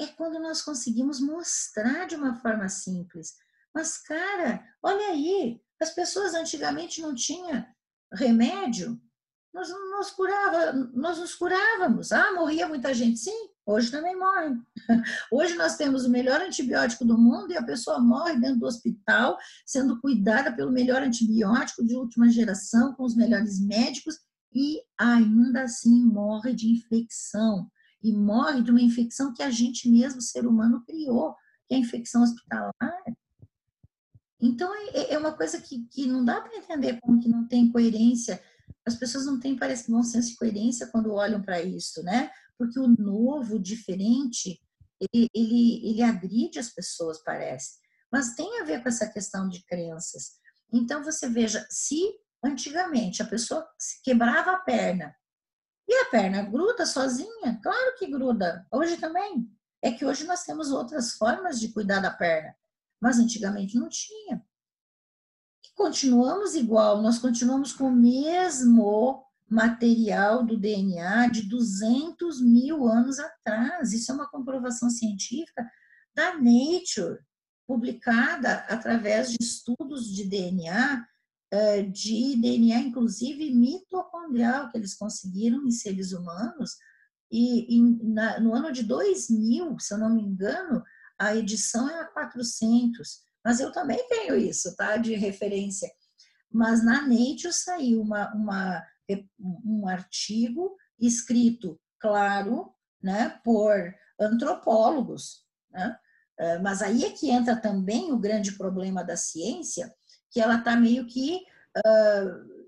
É quando nós conseguimos mostrar de uma forma simples. Mas, cara, olha aí, As pessoas antigamente não tinham remédio, nós, curava, nós nos curávamos. Ah, morria muita gente? Sim, hoje também morre. <laughs> Hoje nós temos o melhor antibiótico do mundo e a pessoa morre dentro do hospital, sendo cuidada pelo melhor antibiótico de última geração, com os melhores médicos, e ainda assim morre de infecção. E morre de uma infecção que a gente mesmo, ser humano, criou, que é a infecção hospitalar. Então, é, é uma coisa que, que não dá para entender como que não tem coerência as pessoas não têm, parece que, bom senso e coerência quando olham para isso, né? Porque o novo, o diferente, ele, ele, ele agride as pessoas, parece. Mas tem a ver com essa questão de crenças. Então, você veja, se antigamente a pessoa quebrava a perna, e a perna gruda sozinha? Claro que gruda. Hoje também. É que hoje nós temos outras formas de cuidar da perna, mas antigamente não tinha continuamos igual, nós continuamos com o mesmo material do DNA de 200 mil anos atrás. Isso é uma comprovação científica da Nature, publicada através de estudos de DNA, eh, de DNA, inclusive mitocondrial, que eles conseguiram em seres humanos. E, no ano de 2000, se eu não me engano, a edição é a 400 mas eu também tenho isso, tá? De referência. Mas na Nature saiu uma, uma, um artigo escrito, claro, né, por antropólogos, né? Eh, mas aí é que entra também o grande problema da ciência, que ela está meio que uh,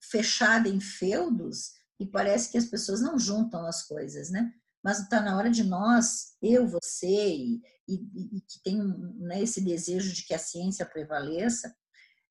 fechada em feudos e parece que as pessoas não juntam as coisas, né? Mas está na hora de nós, eu, você e, e, e que tem né, esse desejo de que a ciência prevaleça,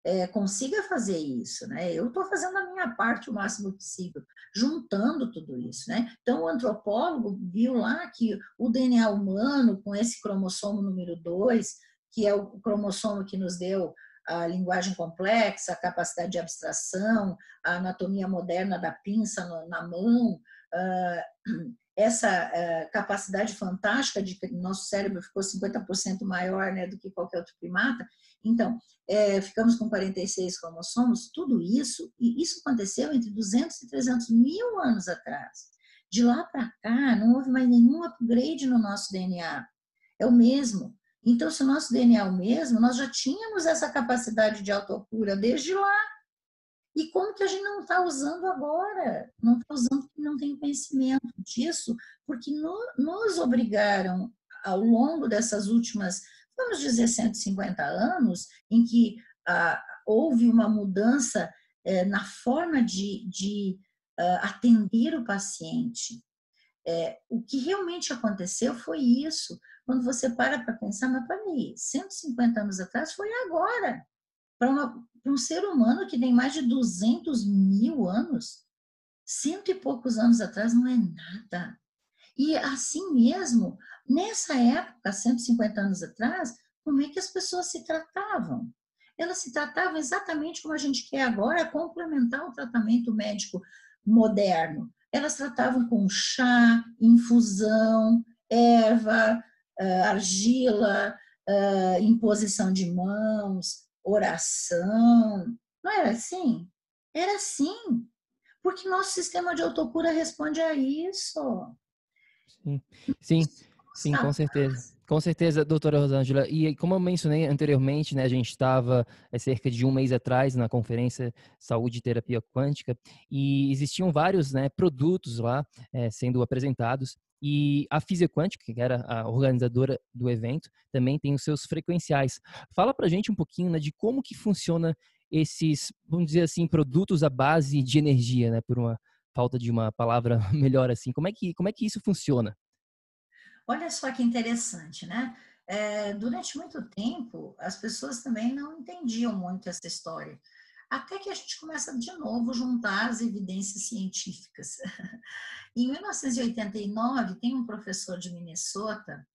é, consiga fazer isso, né? Eu estou fazendo a minha parte o máximo possível, juntando tudo isso, né? Então, o antropólogo viu lá que o DNA humano, com esse cromossomo número 2, que é o cromossomo que nos deu a linguagem complexa, a capacidade de abstração, a anatomia moderna da pinça na mão, uh, essa uh, capacidade fantástica de que nosso cérebro ficou 50% maior né, do que qualquer outro primata. Então, é, ficamos com 46 cromossomos, tudo isso, e isso aconteceu entre 200 e 300 mil anos atrás. De lá para cá, não houve mais nenhum upgrade no nosso DNA. É o mesmo. Então, se o nosso DNA é o mesmo, nós já tínhamos essa capacidade de autocura desde lá. E como que a gente não está usando agora? Não está usando porque não tem conhecimento disso, porque no, nos obrigaram, ao longo dessas últimas, vamos dizer, 150 anos, em que ah, houve uma mudança eh, na forma de, de ah, atender o paciente. É, o que realmente aconteceu foi isso. Quando você para para pensar, mas peraí, 150 anos atrás foi agora para um ser humano que tem mais de 200 mil anos, cento e poucos anos atrás não é nada. E assim mesmo, nessa época, 150 anos atrás, como é que as pessoas se tratavam? Elas se tratavam exatamente como a gente quer agora, complementar o tratamento médico moderno. Elas tratavam com chá, infusão, erva, eh, argila, eh, imposição de mãos, oração. Não era assim? Era assim. Porque nosso sistema de autocura responde a isso. Sim, sim, sim com certeza. Com certeza, doutora Rosângela. E como eu mencionei anteriormente, né, a gente estava é, cerca de um mês atrás na conferência Saúde e Terapia Quântica e existiam vários né, produtos lá é, sendo apresentados e a Física Quântica, que era a organizadora do evento, também tem os seus frequenciais. Fala para a gente um pouquinho né, de como que funciona esses, vamos dizer assim, produtos à base de energia, né, por uma falta de uma palavra <laughs> melhor assim. Como é que, como é que isso funciona? Olha só que interessante, né? É, durante muito tempo, as pessoas também não entendiam muito essa história até que a gente começa de novo juntar as evidências científicas. <laughs> em 1989, tem um professor de Minnesota,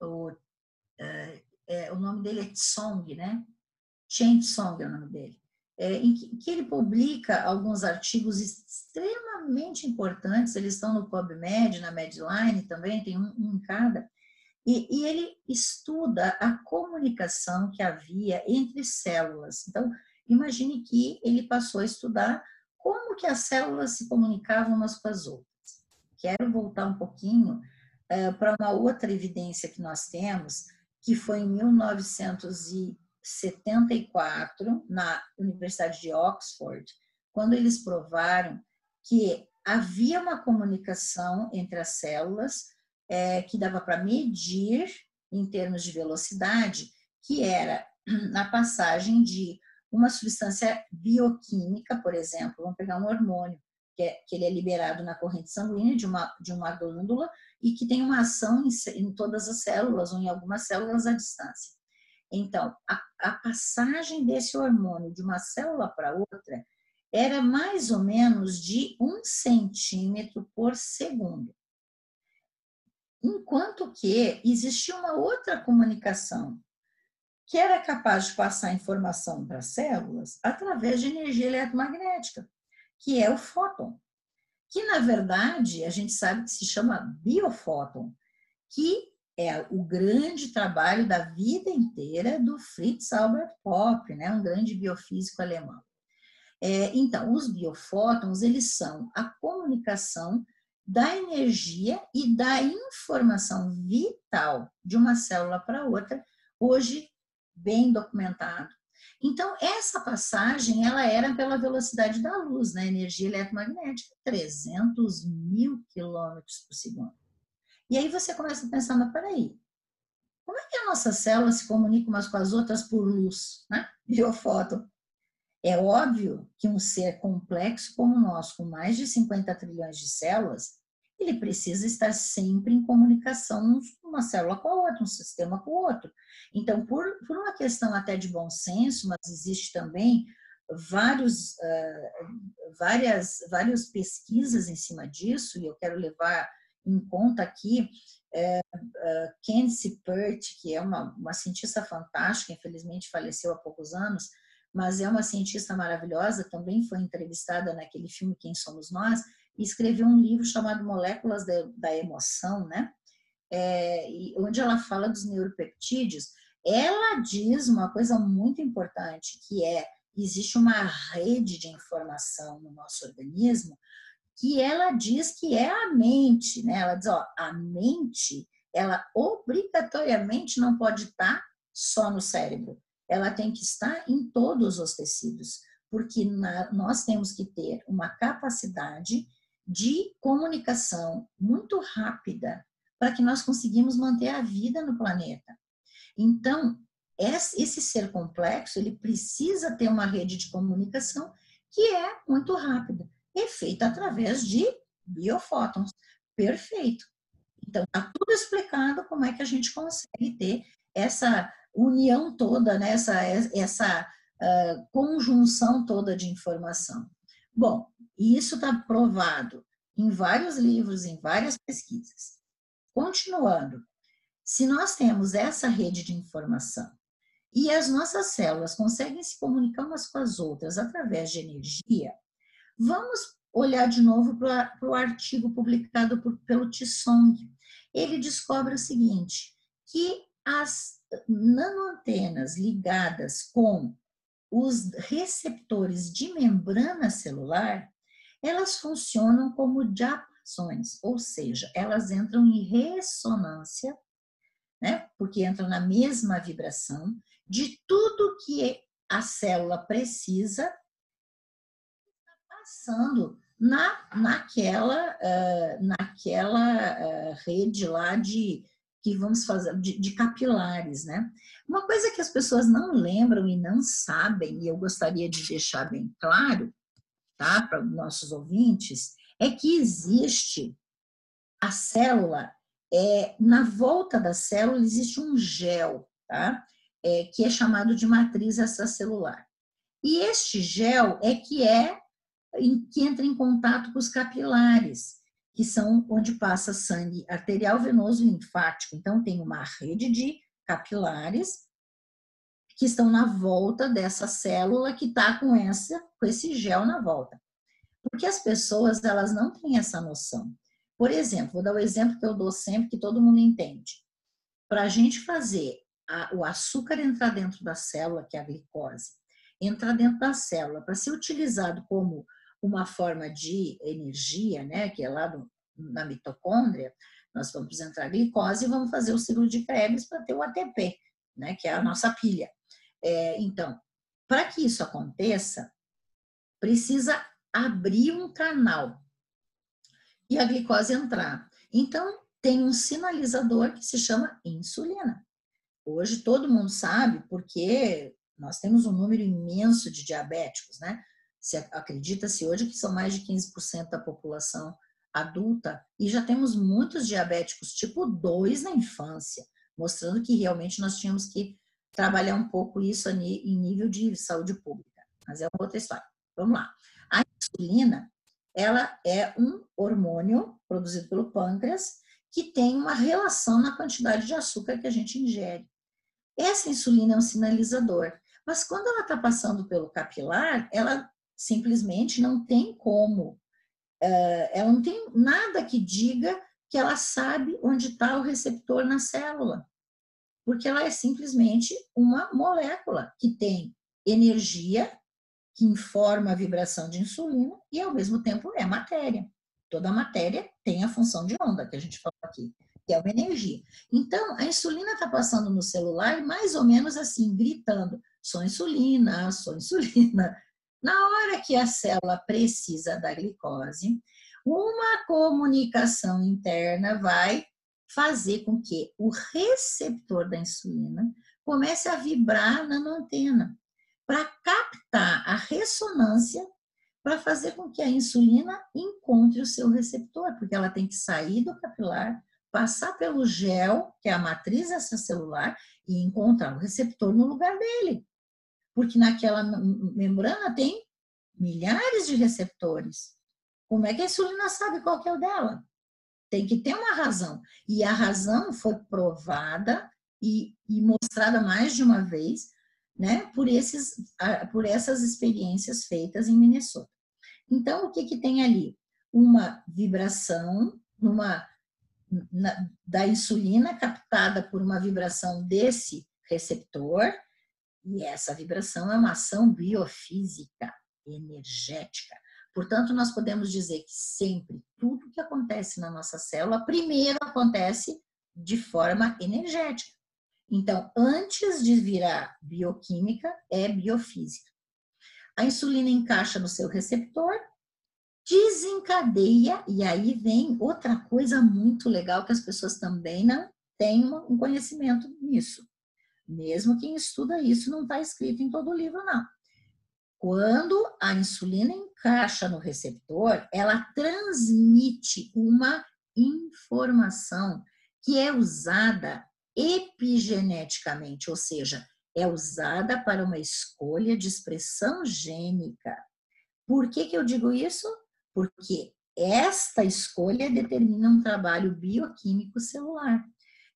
o, é, é, o nome dele é Tsong, né? Chen Tsong é o nome dele, é, em que, que, ele publica alguns artigos extremamente importantes, eles estão no PubMed, na Medline também, tem um, um em cada, e, e ele estuda a comunicação que havia entre células. Então, imagine que ele passou a estudar como que as células se comunicavam umas com as outras. Quero voltar um pouquinho uh, para uma outra evidência que nós temos, que foi em 1974, na Universidade de Oxford, quando eles provaram que havia uma comunicação entre as células é, que dava para medir em termos de velocidade, que era na passagem de uma substância bioquímica, por exemplo, vamos pegar um hormônio, que, é, que ele é liberado na corrente sanguínea de uma, de uma glândula e que tem uma ação em, em todas as células ou em algumas células à distância. Então, a, a passagem desse hormônio de uma célula para outra era mais ou menos de um centímetro por segundo. Enquanto que existia uma outra comunicação que era capaz de passar informação para as células através de energia eletromagnética, que é o fóton, que na verdade a gente sabe que se chama biofóton, que é o grande trabalho da vida inteira do Fritz Albert Popp, né, um grande biofísico alemão. É, então, os biofótons, eles são a comunicação da energia e da informação vital de uma célula para outra, hoje bem documentado. Então, essa passagem, ela era pela velocidade da luz, né? Energia eletromagnética, 300 mil quilômetros por segundo. E aí você começa a pensar, mas peraí, como é que a nossa célula se comunica umas com as outras por luz, né? <laughs> Biofóton. É óbvio que um ser complexo como o nosso, com mais de 50 trilhões de células, ele precisa estar sempre em comunicação uma célula com a outra, um sistema com o outro. Então, por, por uma questão até de bom senso, mas existe também vários, uh, várias, várias pesquisas em cima disso, e eu quero levar em conta aqui é, uh, Candice Pert, que é uma, uma cientista fantástica, infelizmente faleceu há poucos anos, mas é uma cientista maravilhosa, também foi entrevistada naquele filme Quem Somos Nós, e escreveu um livro chamado Moléculas da, da Emoção, né? É, onde ela fala dos neuropeptídeos. Ela diz uma coisa muito importante, que é existe uma rede de informação no nosso organismo que ela diz que é a mente, né? Ela diz, ó, a mente, ela obrigatoriamente não pode estar só no cérebro ela tem que estar em todos os tecidos, porque na, nós temos que ter uma capacidade de comunicação muito rápida para que nós conseguimos manter a vida no planeta. Então, esse ser complexo, ele precisa ter uma rede de comunicação que é muito rápida, é feita através de biofótons. Perfeito. Então, está tudo explicado como é que a gente consegue ter essa união toda, né? essa, essa uh, conjunção toda de informação. Bom, isso está provado em vários livros, em várias pesquisas. Continuando, se nós temos essa rede de informação e as nossas células conseguem se comunicar umas com as outras através de energia, vamos olhar de novo para o artigo publicado por, pelo Tissong. Ele descobre o seguinte, que as nanoantenas ligadas com os receptores de membrana celular, elas funcionam como diapasões, ou seja, elas entram em ressonância, né, porque entram na mesma vibração de tudo que a célula precisa passando na, naquela, uh, naquela uh, rede lá de que vamos fazer de, de, capilares, né? Uma coisa que as pessoas não lembram e não sabem, e eu gostaria de deixar bem claro, tá, para nossos ouvintes, é que existe a célula, é, na volta da célula existe um gel, tá? É, que é chamado de matriz extracelular. E este gel é que é que entra em contato com os capilares que são onde passa sangue arterial, venoso e linfático. Então, tem uma rede de capilares que estão na volta dessa célula que está com, com esse gel na volta. Porque as pessoas, elas não têm essa noção. Por exemplo, vou dar o exemplo que eu dou sempre, que todo mundo entende. Para a gente fazer a, o açúcar entrar dentro da célula, que é a glicose, entrar dentro da célula para ser utilizado como uma forma de energia, né, que é lá na mitocôndria, nós vamos entrar glicose e vamos fazer o ciclo de Krebs para ter o ATP, né, que é a nossa pilha. É, então, para que isso aconteça, precisa abrir um canal e a glicose entrar. Então, tem um sinalizador que se chama insulina. Hoje todo mundo sabe porque nós temos um número imenso de diabéticos, né? Se acredita-se hoje que são mais de 15% da população adulta e já temos muitos diabéticos tipo 2 na infância, mostrando que realmente nós tínhamos que trabalhar um pouco isso em nível de saúde pública. Mas é uma outra história. Vamos lá. A insulina, ela é um hormônio produzido pelo pâncreas que tem uma relação na quantidade de açúcar que a gente ingere. Essa insulina é um sinalizador, mas quando ela está passando pelo capilar, ela simplesmente não tem como, eh, ela não tem nada que diga que ela sabe onde está o receptor na célula, porque ela é simplesmente uma molécula que tem energia, que informa a vibração de insulina e, ao mesmo tempo, é matéria. Toda matéria tem a função de onda, que a gente falou aqui, que é uma energia. Então, a insulina está passando no celular mais ou menos assim, gritando: sou insulina, sou insulina. Na hora que a célula precisa da glicose, uma comunicação interna vai fazer com que o receptor da insulina comece a vibrar na antena para captar a ressonância para fazer com que a insulina encontre o seu receptor, porque ela tem que sair do capilar, passar pelo gel, que é a matriz extracelular, e encontrar o receptor no lugar dele. Porque naquela membrana tem milhares de receptores. Como é que a insulina sabe qual que é o dela? Tem que ter uma razão. E a razão foi provada e, e mostrada mais de uma vez né, por, esses, por essas experiências feitas em Minnesota. Então, o que, que tem ali? Uma vibração numa, na, da insulina captada por uma vibração desse receptor, e essa vibração é uma ação biofísica, energética. Portanto, nós podemos dizer que sempre tudo que acontece na nossa célula, primeiro acontece de forma energética. Então, antes de virar bioquímica, é biofísica. A insulina encaixa no seu receptor, desencadeia, e aí vem outra coisa muito legal que as pessoas também não têm um conhecimento nisso. Mesmo quem estuda isso não está escrito em todo livro, não. Quando a insulina encaixa no receptor, ela transmite uma informação que é usada epigeneticamente, ou seja, é usada para uma escolha de expressão gênica. Por que, que eu digo isso? Porque esta escolha determina um trabalho bioquímico celular,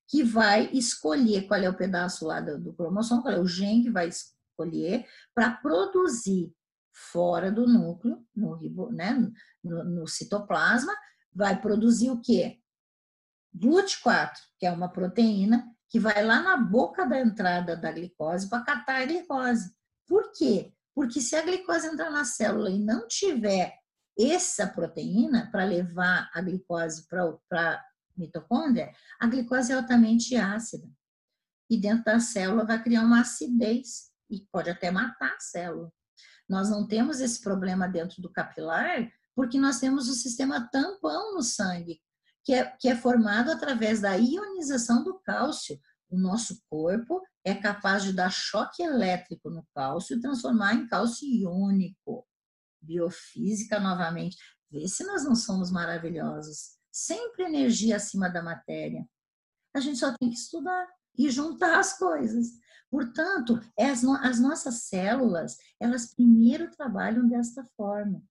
que vai escolher qual é o pedaço lá do, do cromossomo, qual é o gene que vai escolher para produzir fora do núcleo, no, né, no, no citoplasma, vai produzir o quê? GLUT4, que é uma proteína que vai lá na boca da entrada da glicose para catar a glicose. Por quê? Porque se a glicose entrar na célula e não tiver essa proteína para levar a glicose para a mitocôndria, a glicose é altamente ácida. E dentro da célula vai criar uma acidez e pode até matar a célula. Nós não temos esse problema dentro do capilar porque nós temos o sistema tampão no sangue, que é, que é formado através da ionização do cálcio. O nosso corpo é capaz de dar choque elétrico no cálcio e transformar em cálcio iônico. Biofísica novamente. Vê se nós não somos maravilhosos. Sempre energia acima da matéria. A gente só tem que estudar e juntar as coisas. Portanto, as, as nossas células, elas primeiro trabalham desta forma.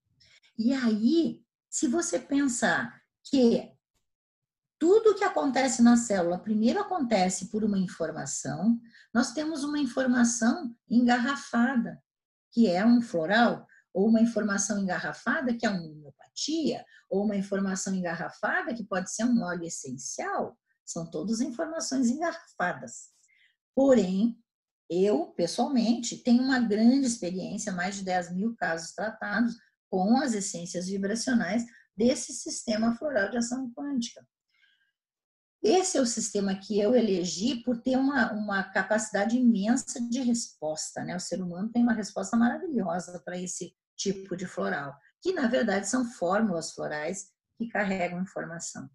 E aí, se você pensar que tudo que acontece na célula primeiro acontece por uma informação. Nós temos uma informação engarrafada, que é um floral, ou uma informação engarrafada, que é uma homeopatia, ou uma informação engarrafada, que pode ser um óleo essencial. São todas informações engarrafadas. Porém, eu, pessoalmente, tenho uma grande experiência, mais de 10 mil casos tratados com as essências vibracionais desse sistema floral de ação quântica. Esse é o sistema que eu elegi por ter uma, uma capacidade imensa de resposta. Né? O ser humano tem uma resposta maravilhosa para esse tipo de floral, que na verdade são fórmulas florais que carregam informação.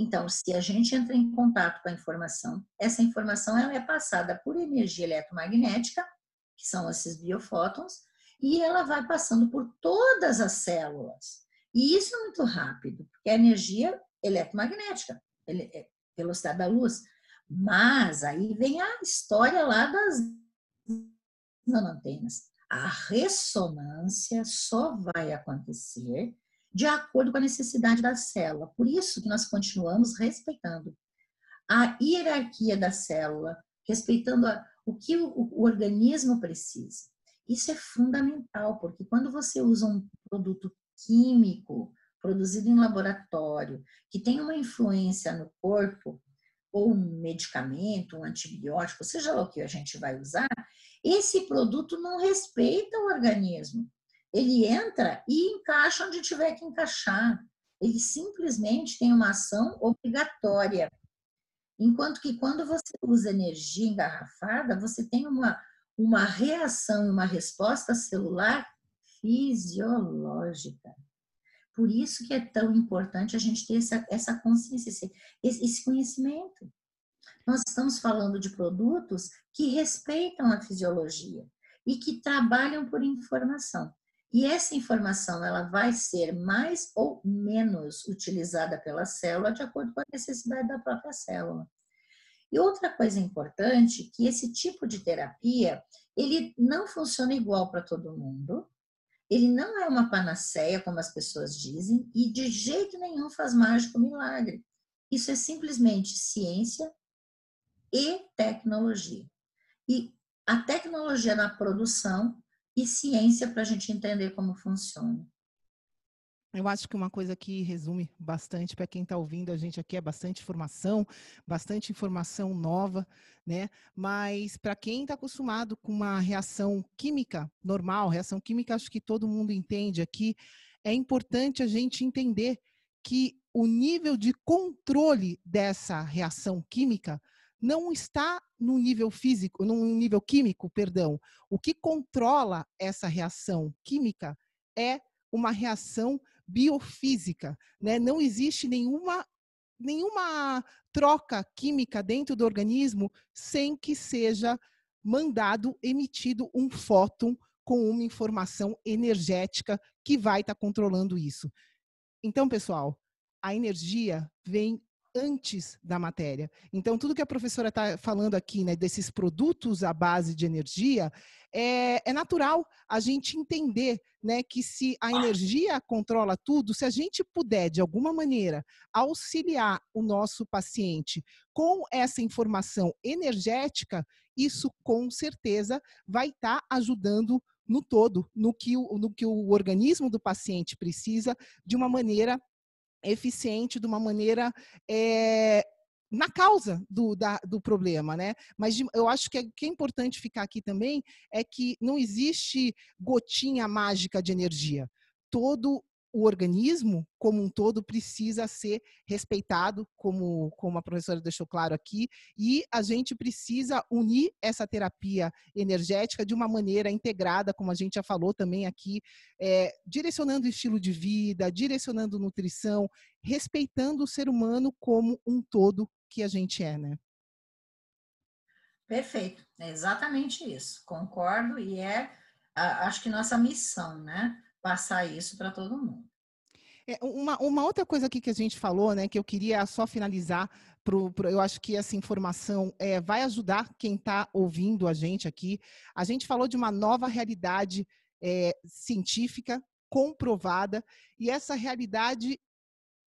Então, se a gente entra em contato com a informação, essa informação ela é passada por energia eletromagnética, que são esses biofótons, e ela vai passando por todas as células. E isso é muito rápido, porque é energia eletromagnética. É velocidade da luz. Mas aí vem a história lá das nanoantenas. A ressonância só vai acontecer de acordo com a necessidade da célula. Por isso que nós continuamos respeitando a hierarquia da célula, respeitando a, o que o, o organismo precisa. Isso é fundamental, porque quando você usa um produto químico produzido em laboratório, que tem uma influência no corpo, ou um medicamento, um antibiótico, seja lá o que a gente vai usar, esse produto não respeita o organismo. Ele entra e encaixa onde tiver que encaixar. Ele simplesmente tem uma ação obrigatória. Enquanto que quando você usa energia engarrafada, você tem uma, uma reação, uma resposta celular fisiológica. Por isso que é tão importante a gente ter essa, essa consciência, esse, esse conhecimento. Nós estamos falando de produtos que respeitam a fisiologia e que trabalham por informação. E essa informação ela vai ser mais ou menos utilizada pela célula de acordo com a necessidade da própria célula. E outra coisa importante que esse tipo de terapia ele não funciona igual para todo mundo, ele não é uma panaceia, como as pessoas dizem, e de jeito nenhum faz mágico milagre. Isso é simplesmente ciência e tecnologia. E a tecnologia na produção e ciência para a gente entender como funciona. Eu acho que uma coisa que resume bastante para quem está ouvindo a gente aqui é bastante informação, bastante informação nova, né? Mas para quem está acostumado com uma reação química normal, reação química, acho que todo mundo entende aqui, é importante a gente entender que o nível de controle dessa reação química não está no nível físico, no nível químico, perdão. O que controla essa reação química é uma reação biofísica, né? Não existe nenhuma nenhuma troca química dentro do organismo sem que seja mandado, emitido um fóton com uma informação energética que vai estar tá controlando isso. Então, pessoal, a energia vem antes da matéria. Então, tudo que a professora está falando aqui, né, desses produtos à base de energia, é, é, natural a gente entender né, que se a energia controla tudo, se a gente puder, de alguma maneira, auxiliar o nosso paciente com essa informação energética, isso com certeza vai estar tá ajudando no todo, no que, o, no que o organismo do paciente precisa, de uma maneira eficiente, de uma maneira é, na causa do, da, do problema, né? Mas eu acho que é, que é importante ficar aqui também é que não existe gotinha mágica de energia. Todo o organismo como um todo precisa ser respeitado, como, como a professora deixou claro aqui, e a gente precisa unir essa terapia energética de uma maneira integrada, como a gente já falou também aqui, é, direcionando estilo de vida, direcionando nutrição, respeitando o ser humano como um todo que a gente é, né? Perfeito, é exatamente isso. Concordo e é, acho que nossa missão, né? Passar isso para todo mundo. É, uma, uma outra coisa aqui que a gente falou, né, que eu queria só finalizar, pro, pro eu acho que essa informação é, vai ajudar quem está ouvindo a gente aqui. A gente falou de uma nova realidade é, científica comprovada e essa realidade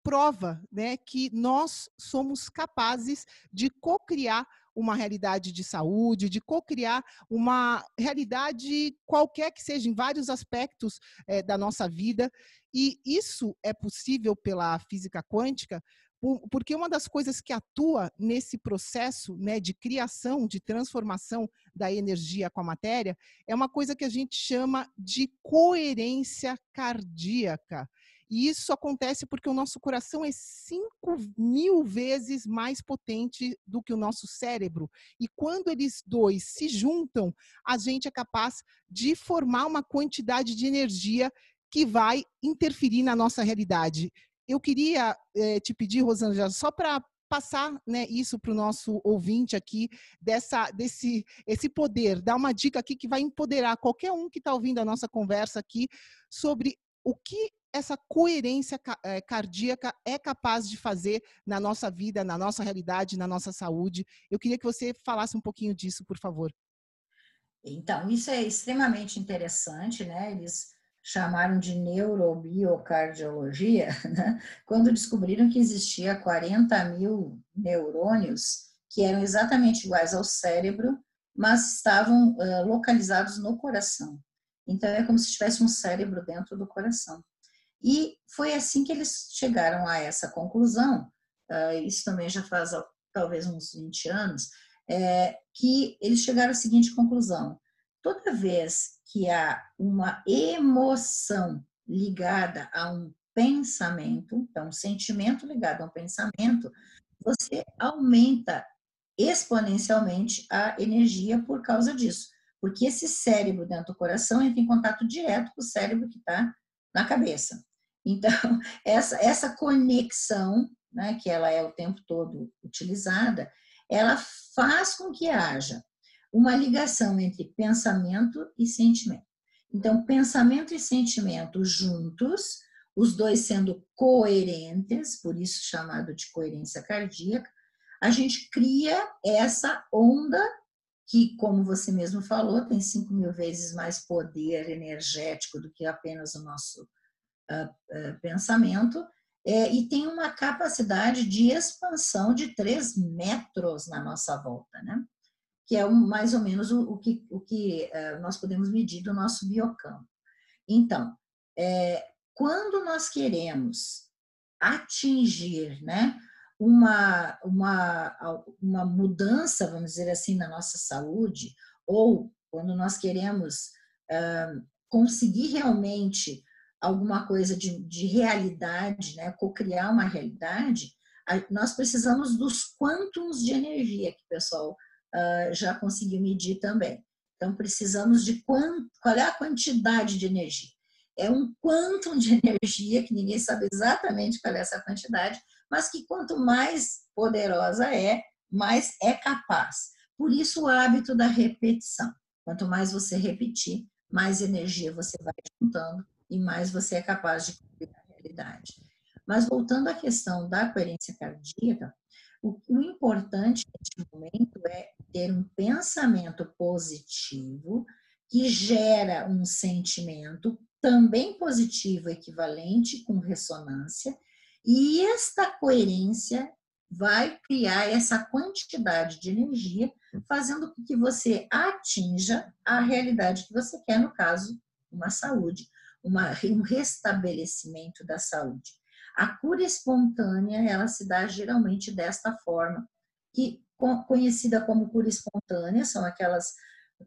prova né, que nós somos capazes de co-criar uma realidade de saúde, de co-criar uma realidade qualquer que seja, em vários aspectos é, da nossa vida. E isso é possível pela física quântica porque uma das coisas que atua nesse processo né, de criação, de transformação da energia com a matéria, é uma coisa que a gente chama de coerência cardíaca. E isso acontece porque o nosso coração é 5 mil vezes mais potente do que o nosso cérebro. E quando eles dois se juntam, a gente é capaz de formar uma quantidade de energia que vai interferir na nossa realidade. Eu queria é, te pedir, Rosângela, só para passar né, isso para o nosso ouvinte aqui, dessa, desse esse poder, dar uma dica aqui que vai empoderar qualquer um que está ouvindo a nossa conversa aqui sobre o que essa coerência eh, cardíaca é capaz de fazer na nossa vida, na nossa realidade, na nossa saúde. Eu queria que você falasse um pouquinho disso, por favor. Então, isso é extremamente interessante, né? Eles chamaram de neurobiocardiologia, <laughs> né? quando descobriram que existia 40 mil neurônios que eram exatamente iguais ao cérebro, mas estavam uh, localizados no coração. Então, é como se tivesse um cérebro dentro do coração. E foi assim que eles chegaram a essa conclusão, uh, isso também já faz talvez uns 20 anos, é, que eles chegaram à seguinte conclusão: toda vez que há uma emoção ligada a um pensamento, então um sentimento ligado a um pensamento, você aumenta exponencialmente a energia por causa disso. Porque esse cérebro dentro do coração entra em contato direto com o cérebro que está na cabeça. Então, <laughs> essa, essa conexão, né, que ela é o tempo todo utilizada, ela faz com que haja uma ligação entre pensamento e sentimento. Então, pensamento e sentimento juntos, os dois sendo coerentes, por isso chamado de coerência cardíaca, a gente cria essa onda que, como você mesmo falou, tem 5 mil vezes mais poder energético do que apenas o nosso pensamento, é, e tem uma capacidade de expansão de 3 metros na nossa volta, né? que é mais ou menos o, o que, o que uh, nós podemos medir do nosso biocampo. Então, é, quando nós queremos atingir né, uma, uma, uma mudança, vamos dizer assim, na nossa saúde, ou quando nós queremos uh, conseguir realmente alguma coisa de, de realidade, né, co-criar uma realidade, nós precisamos dos quantums de energia que o pessoal uh, já conseguiu medir também. Então, precisamos de qual é a quantidade de energia. É um quantum de <laughs> energia, que ninguém sabe exatamente qual é essa quantidade, mas que quanto mais poderosa é, mais é capaz. Por isso, o hábito da repetição. Quanto mais você repetir, mais energia você vai juntando e mais você é capaz de cumprir a realidade. Mas voltando à questão da coerência cardíaca, o, o importante neste momento é ter um pensamento positivo que gera um sentimento também positivo equivalente com ressonância, e esta coerência vai criar essa quantidade de energia, fazendo com que você atinja a realidade que você quer, no caso, uma saúde uma, um restabelecimento da saúde. A cura espontânea, ela se dá geralmente desta forma, que conhecida como cura espontânea, são aquelas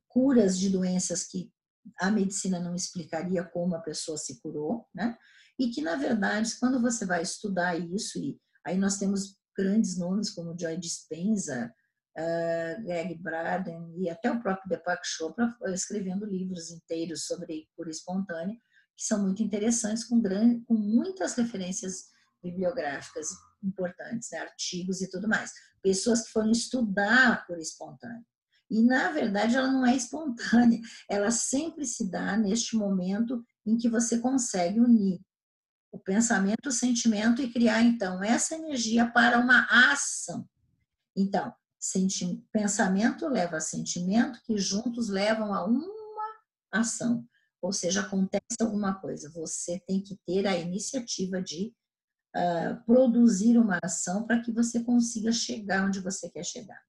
curas de doenças que a medicina não explicaria como a pessoa se curou, né? E que, na verdade, quando você vai estudar isso, e aí nós temos grandes nomes como Joy Dispenza, uh, Greg Braden e até o próprio Deepak Chopra escrevendo livros inteiros sobre cura espontânea, que são muito interessantes, com, grande, com muitas referências bibliográficas importantes, né? artigos e tudo mais. Pessoas que foram estudar por espontâneo. E, na verdade, ela não é espontânea, ela sempre se dá neste momento em que você consegue unir o pensamento, o sentimento e criar, então, essa energia para uma ação. Então, pensamento leva a sentimento, que juntos levam a uma ação. Ou seja, acontece alguma coisa, você tem que ter a iniciativa de uh, produzir uma ação para que você consiga chegar onde você quer chegar.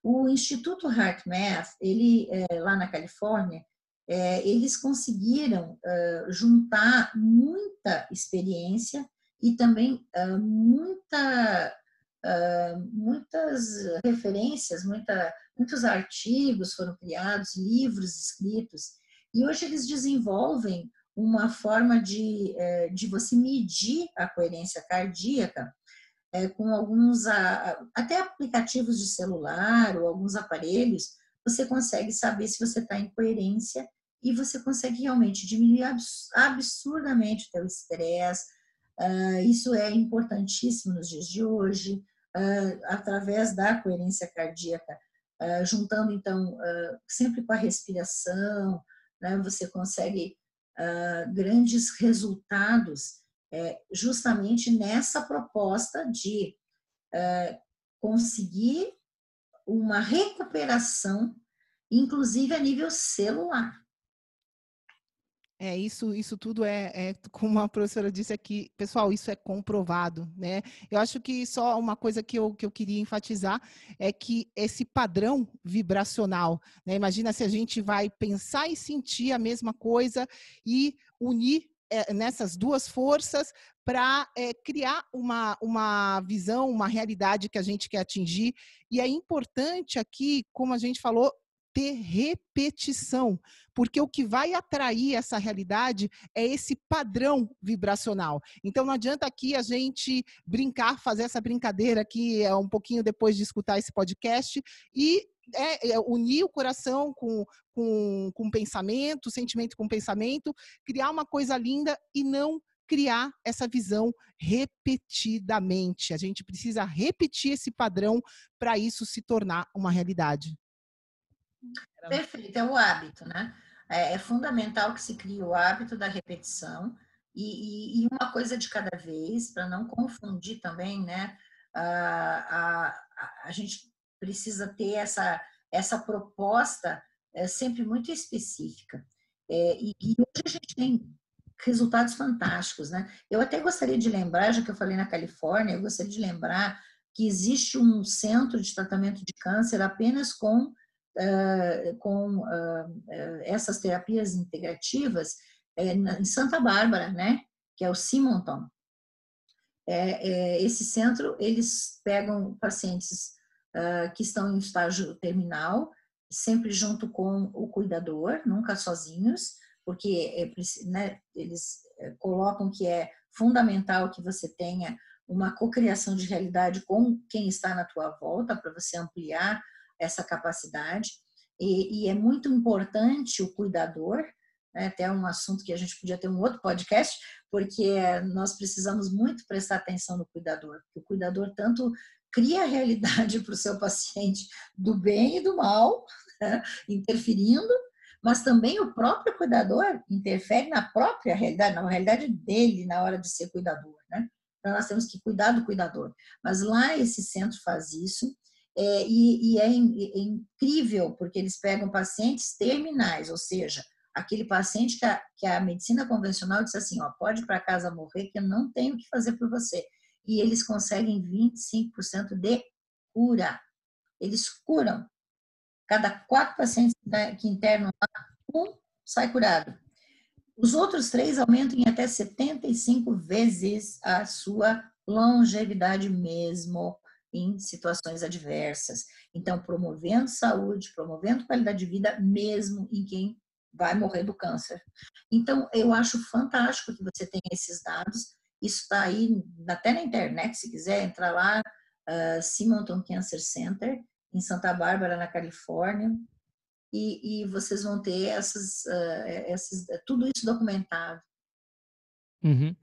O Instituto HeartMath, ele é, lá na Califórnia, é, eles conseguiram uh, juntar muita experiência e também uh, muita, muitas referências, muita, muitos artigos foram criados, livros escritos, e hoje eles desenvolvem uma forma de, eh, de você medir a coerência cardíaca é, com alguns, até aplicativos de celular ou alguns aparelhos, você consegue saber se você está em coerência e você consegue realmente diminuir absurdamente o teu estresse. Uh, isso é importantíssimo nos dias de hoje, uh, através da coerência cardíaca, uh, juntando então sempre com a respiração, né, você consegue grandes resultados é, justamente nessa proposta de conseguir uma recuperação, inclusive a nível celular. É, isso, isso tudo é, é, como a professora disse aqui, pessoal, isso é comprovado, né? Eu acho que só uma coisa que eu, que eu queria enfatizar é que esse padrão vibracional, né? Imagina se a gente vai pensar e sentir a mesma coisa e unir é, nessas duas forças para é, criar uma, uma visão, uma realidade que a gente quer atingir. E é importante aqui, como a gente falou, ter repetição, porque o que vai atrair essa realidade é esse padrão vibracional. Então não adianta aqui a gente brincar, fazer essa brincadeira aqui é um pouquinho depois de escutar esse podcast e é, é, unir o coração com, com, com pensamento, sentimento com pensamento, criar uma coisa linda e não criar essa visão repetidamente. A gente precisa repetir esse padrão para isso se tornar uma realidade. Perfeito, é o hábito, né? É, é, fundamental que se crie o hábito da repetição e, e, e uma coisa de cada vez, para não confundir também, né? A, a, a gente precisa ter essa, essa proposta é, sempre muito específica. É, e, e, hoje a gente tem resultados fantásticos, né? Eu até gostaria de lembrar, já que eu falei na Califórnia, eu gostaria de lembrar que existe um centro de tratamento de câncer apenas com com uh, essas terapias integrativas é, em Santa Bárbara, né? Que é o Simonton. É, é, esse centro, eles pegam pacientes uh, que estão em estágio terminal, sempre junto com o cuidador, nunca sozinhos, porque é, né, eles colocam que é fundamental que você tenha uma cocriação de realidade com quem está na tua volta para você ampliar essa capacidade. E, e, é muito importante o cuidador, né, até um assunto que a gente podia ter um outro podcast, porque nós precisamos muito prestar atenção no cuidador, porque o cuidador tanto cria a realidade para o seu paciente do bem e do mal, né, interferindo, mas também o próprio cuidador interfere na própria realidade, na realidade dele na hora de ser cuidador, né? Então nós temos que cuidar do cuidador. Mas lá esse centro faz isso é, e, e é, é, incrível, porque eles pegam pacientes terminais, ou seja, aquele paciente que a, que a medicina convencional diz assim, ó, pode para casa morrer que eu não tenho o que fazer por você. E eles conseguem 25% de cura. Eles curam. Cada quatro pacientes que internam lá, um sai curado. Os outros três aumentam em até 75 vezes a sua longevidade mesmo em situações adversas. Então, promovendo saúde, promovendo qualidade de vida, mesmo em quem vai morrer do câncer. Então, eu acho fantástico que você tenha esses dados. Isso está aí até na internet, se quiser entrar lá, uh, Simonton Cancer Center, em Santa Bárbara, na Califórnia, e, e vocês vão ter essas, uh, esses, tudo isso documentado. Uhum.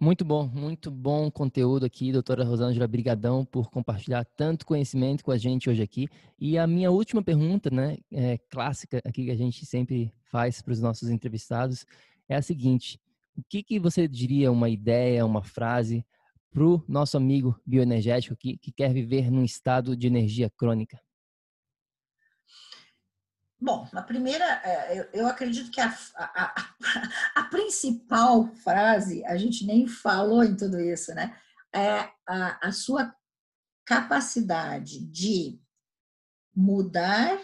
Muito bom, muito bom conteúdo aqui, doutora Rosângela. Brigadão por compartilhar tanto conhecimento com a gente hoje aqui. E a minha última pergunta, né, é, clássica aqui que a gente sempre faz para os nossos entrevistados, é a seguinte: o que, que você diria, uma ideia, uma frase para o nosso amigo bioenergético que, que quer viver num estado de energia crônica? Bom, a primeira, é, eu acredito que a, a, a, <laughs> a, principal frase, a gente nem falou em tudo isso, né? É a, sua capacidade de mudar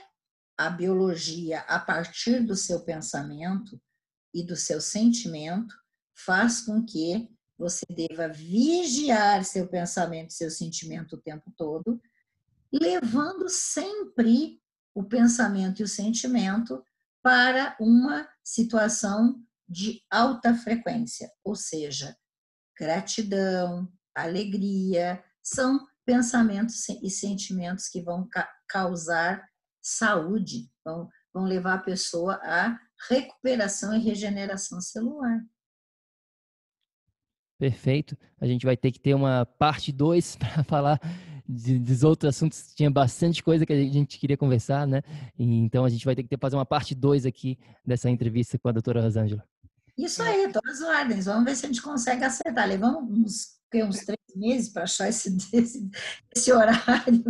a biologia a partir do seu pensamento e do seu sentimento faz com que você deva vigiar seu pensamento, seu sentimento o tempo todo, levando sempre o pensamento e o sentimento para uma situação de alta frequência, ou seja, gratidão, alegria, são pensamentos e sentimentos que vão causar saúde, vão, vão levar a pessoa à recuperação e regeneração celular. Perfeito. A gente vai ter que ter uma parte 2 <laughs> para falar de, dos outros assuntos. Tinha bastante coisa que a gente queria conversar, né? Então a gente vai ter que ter, fazer uma parte 2 aqui dessa entrevista com a doutora Rosângela. Isso aí, todas as ordens. Vamos ver se a gente consegue acertar. Levamos uns, uns três meses para achar esse, <laughs> esse, esse, horário,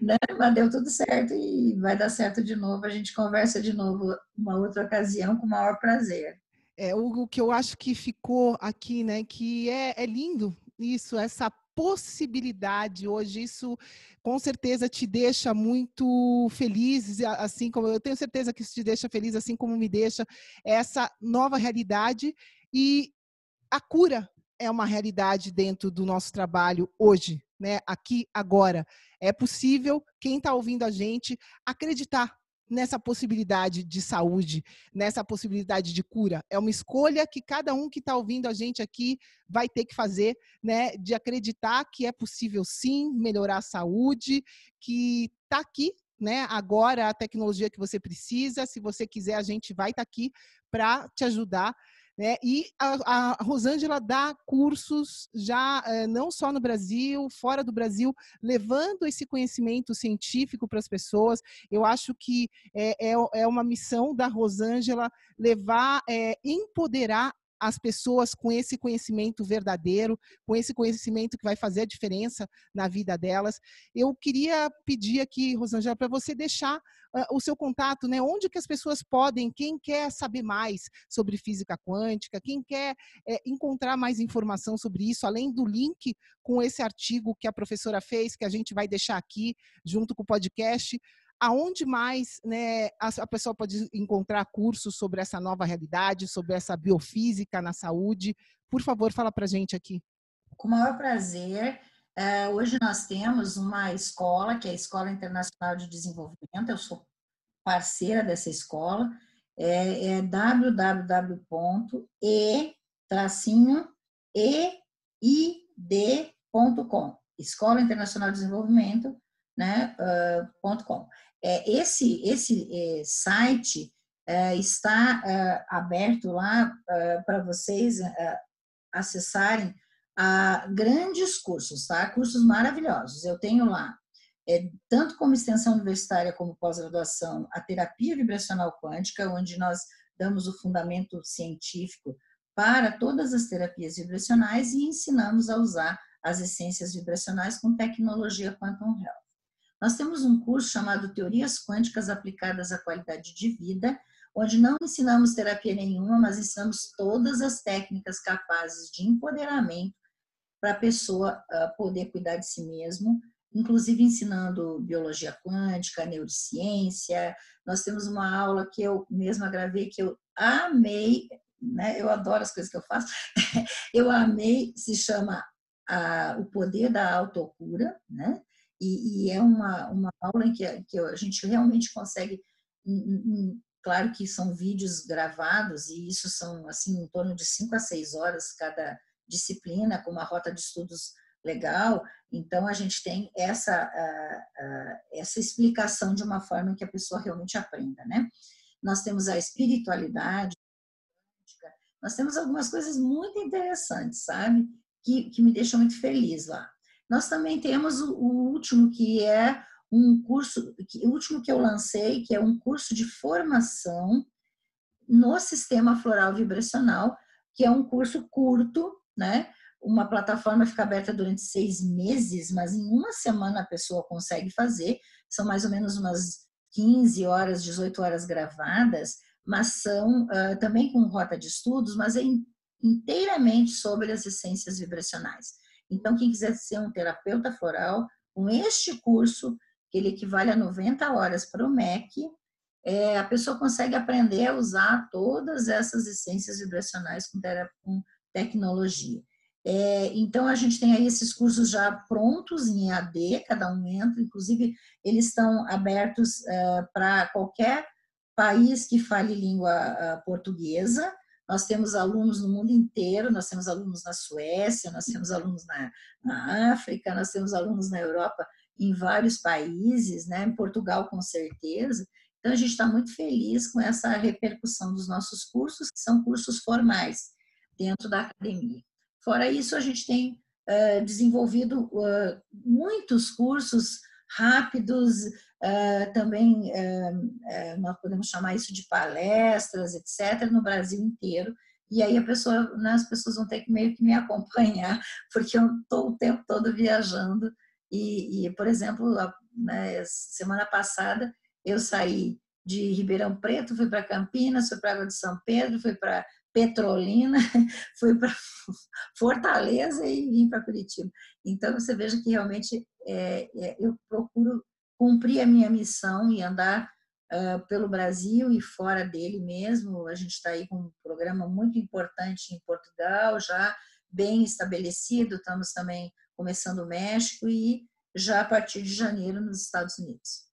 né? Mas deu tudo certo e vai dar certo de novo. A gente conversa de novo uma outra ocasião com o maior prazer. É, o, que eu acho que ficou aqui, né, que é, é lindo isso, essa possibilidade. Hoje, isso com certeza te deixa muito feliz, assim como eu tenho certeza que isso te deixa feliz, assim como me deixa essa nova realidade. E a cura é uma realidade dentro do nosso trabalho hoje, né? Aqui agora. É possível quem está ouvindo a gente acreditar nessa possibilidade de saúde, nessa possibilidade de cura. É uma escolha que cada um que está ouvindo a gente aqui vai ter que fazer, né? De acreditar que é possível sim melhorar a saúde, que está aqui. Né? Agora a tecnologia que você precisa, se você quiser, a gente vai estar tá aqui para te ajudar né? E a, a Rosângela dá cursos já é, não só no Brasil, fora do Brasil, levando esse conhecimento científico para as pessoas. Eu acho que é, é, é uma missão da Rosângela levar, é, empoderar as pessoas com esse conhecimento verdadeiro, com esse conhecimento que vai fazer a diferença na vida delas. Eu queria pedir aqui, Rosângela, para você deixar uh, o seu contato, né? Onde que as pessoas podem, quem quer saber mais sobre física quântica, quem quer é, encontrar mais informação sobre isso, além do link com esse artigo que a professora fez, que a gente vai deixar aqui junto com o podcast aonde mais né, a, pessoa pode encontrar cursos sobre essa nova realidade, sobre essa biofísica na saúde? Por favor, fala para gente aqui. Com o maior prazer. É, hoje nós temos uma escola, que é a Escola Internacional de Desenvolvimento, eu sou parceira dessa escola, é, é www.e-eid.com, Escola Internacional de Desenvolvimento, né, uh, .com. É, esse esse é, site é, está é, aberto lá é, para vocês acessarem a grandes cursos, tá? Cursos maravilhosos. Eu tenho lá, tanto como extensão universitária como pós-graduação, a terapia vibracional quântica, onde nós damos o fundamento científico para todas as terapias vibracionais e ensinamos a usar as essências vibracionais com tecnologia Quantum Health. Nós temos um curso chamado Teorias Quânticas Aplicadas à Qualidade de Vida, onde não ensinamos terapia nenhuma, mas ensinamos todas as técnicas capazes de empoderamento para a pessoa uh, poder cuidar de si mesmo, inclusive ensinando biologia quântica, neurociência. Nós temos uma aula que eu mesma gravei que eu amei, né? Eu adoro as coisas que eu faço. <laughs> eu amei, se chama uh, O Poder da Autocura, né? E, e é uma, uma aula em que, que a gente realmente consegue, claro que são vídeos gravados, e isso são assim em torno de 5 a 6 horas cada disciplina, com uma rota de estudos legal. Então, a gente tem essa, essa explicação de uma forma que a pessoa realmente aprenda, né? Nós temos a espiritualidade, nós temos algumas coisas muito interessantes, sabe? Que, que me deixam muito feliz lá. Nós também temos o, o último, que é um curso, que, o último que eu lancei, que é um curso de formação no sistema floral vibracional, que é um curso curto, né? Uma plataforma fica aberta durante seis meses, mas em uma semana a pessoa consegue fazer. São mais ou menos umas 15 horas, 18 horas gravadas, mas são uh, também com rota de estudos, mas é inteiramente sobre as essências vibracionais. Então, quem quiser ser um terapeuta floral, com este curso, que ele equivale a 90 horas para o MEC, é, a pessoa consegue aprender a usar todas essas essências vibracionais com, com tecnologia. É, então, a gente tem aí esses cursos já prontos em EAD, cada um entra, inclusive eles estão abertos é, para qualquer país que fale língua é, portuguesa. Nós temos alunos no mundo inteiro, nós temos alunos na Suécia, nós temos alunos na, na África, nós temos alunos na Europa, em vários países, né? em Portugal com certeza. Então, a gente está muito feliz com essa repercussão dos nossos cursos, que são cursos formais dentro da academia. Fora isso, a gente tem uh, desenvolvido uh, muitos cursos rápidos, uh, também nós podemos chamar isso de palestras, etc., no Brasil inteiro. E aí a pessoa, né, as pessoas vão ter que meio que me acompanhar, <laughs> porque eu estou o tempo todo viajando. E, e por exemplo, a, né, semana passada eu saí de Ribeirão Preto, fui para Campinas, fui para Água de São Pedro, fui para Petrolina, <laughs> fui para <laughs> Fortaleza e vim para Curitiba. Então, você veja que realmente é, é, eu procuro cumprir a minha missão e andar uh, pelo Brasil e fora dele mesmo. A gente está aí com um programa muito importante em Portugal, já bem estabelecido. Estamos também começando o México e já a partir de janeiro nos Estados Unidos.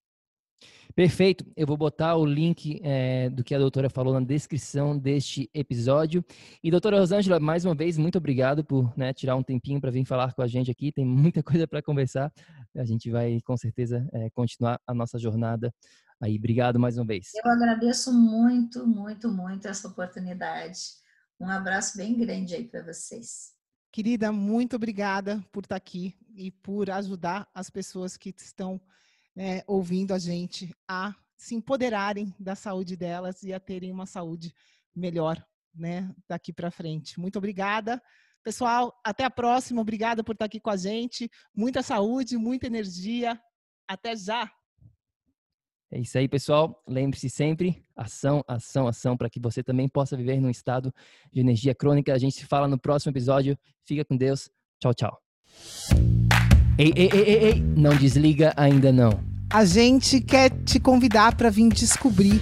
Perfeito. Eu vou botar o link é, do que a doutora falou na descrição deste episódio. E doutora Rosângela, mais uma vez, muito obrigado por né, tirar um tempinho para vir falar com a gente aqui. Tem muita <laughs> coisa para conversar. A gente vai, com certeza, é, continuar a nossa jornada aí. Obrigado mais uma vez. Eu agradeço muito, muito, muito essa oportunidade. Um abraço bem grande aí para vocês. Querida, muito obrigada por estar aqui e por ajudar as pessoas que estão né, ouvindo a gente a se empoderarem da saúde delas e a terem uma saúde melhor né, daqui para frente. Muito obrigada. Pessoal, até a próxima. Obrigada por estar aqui com a gente. Muita saúde, muita energia. Até já. É isso aí, pessoal. Lembre-se sempre: ação, ação, ação, para que você também possa viver num estado de energia crônica. A gente se fala no próximo episódio. Fica com Deus. Tchau, tchau. Ei, ei, ei, ei, ei, não desliga ainda não. A gente quer te convidar para vir descobrir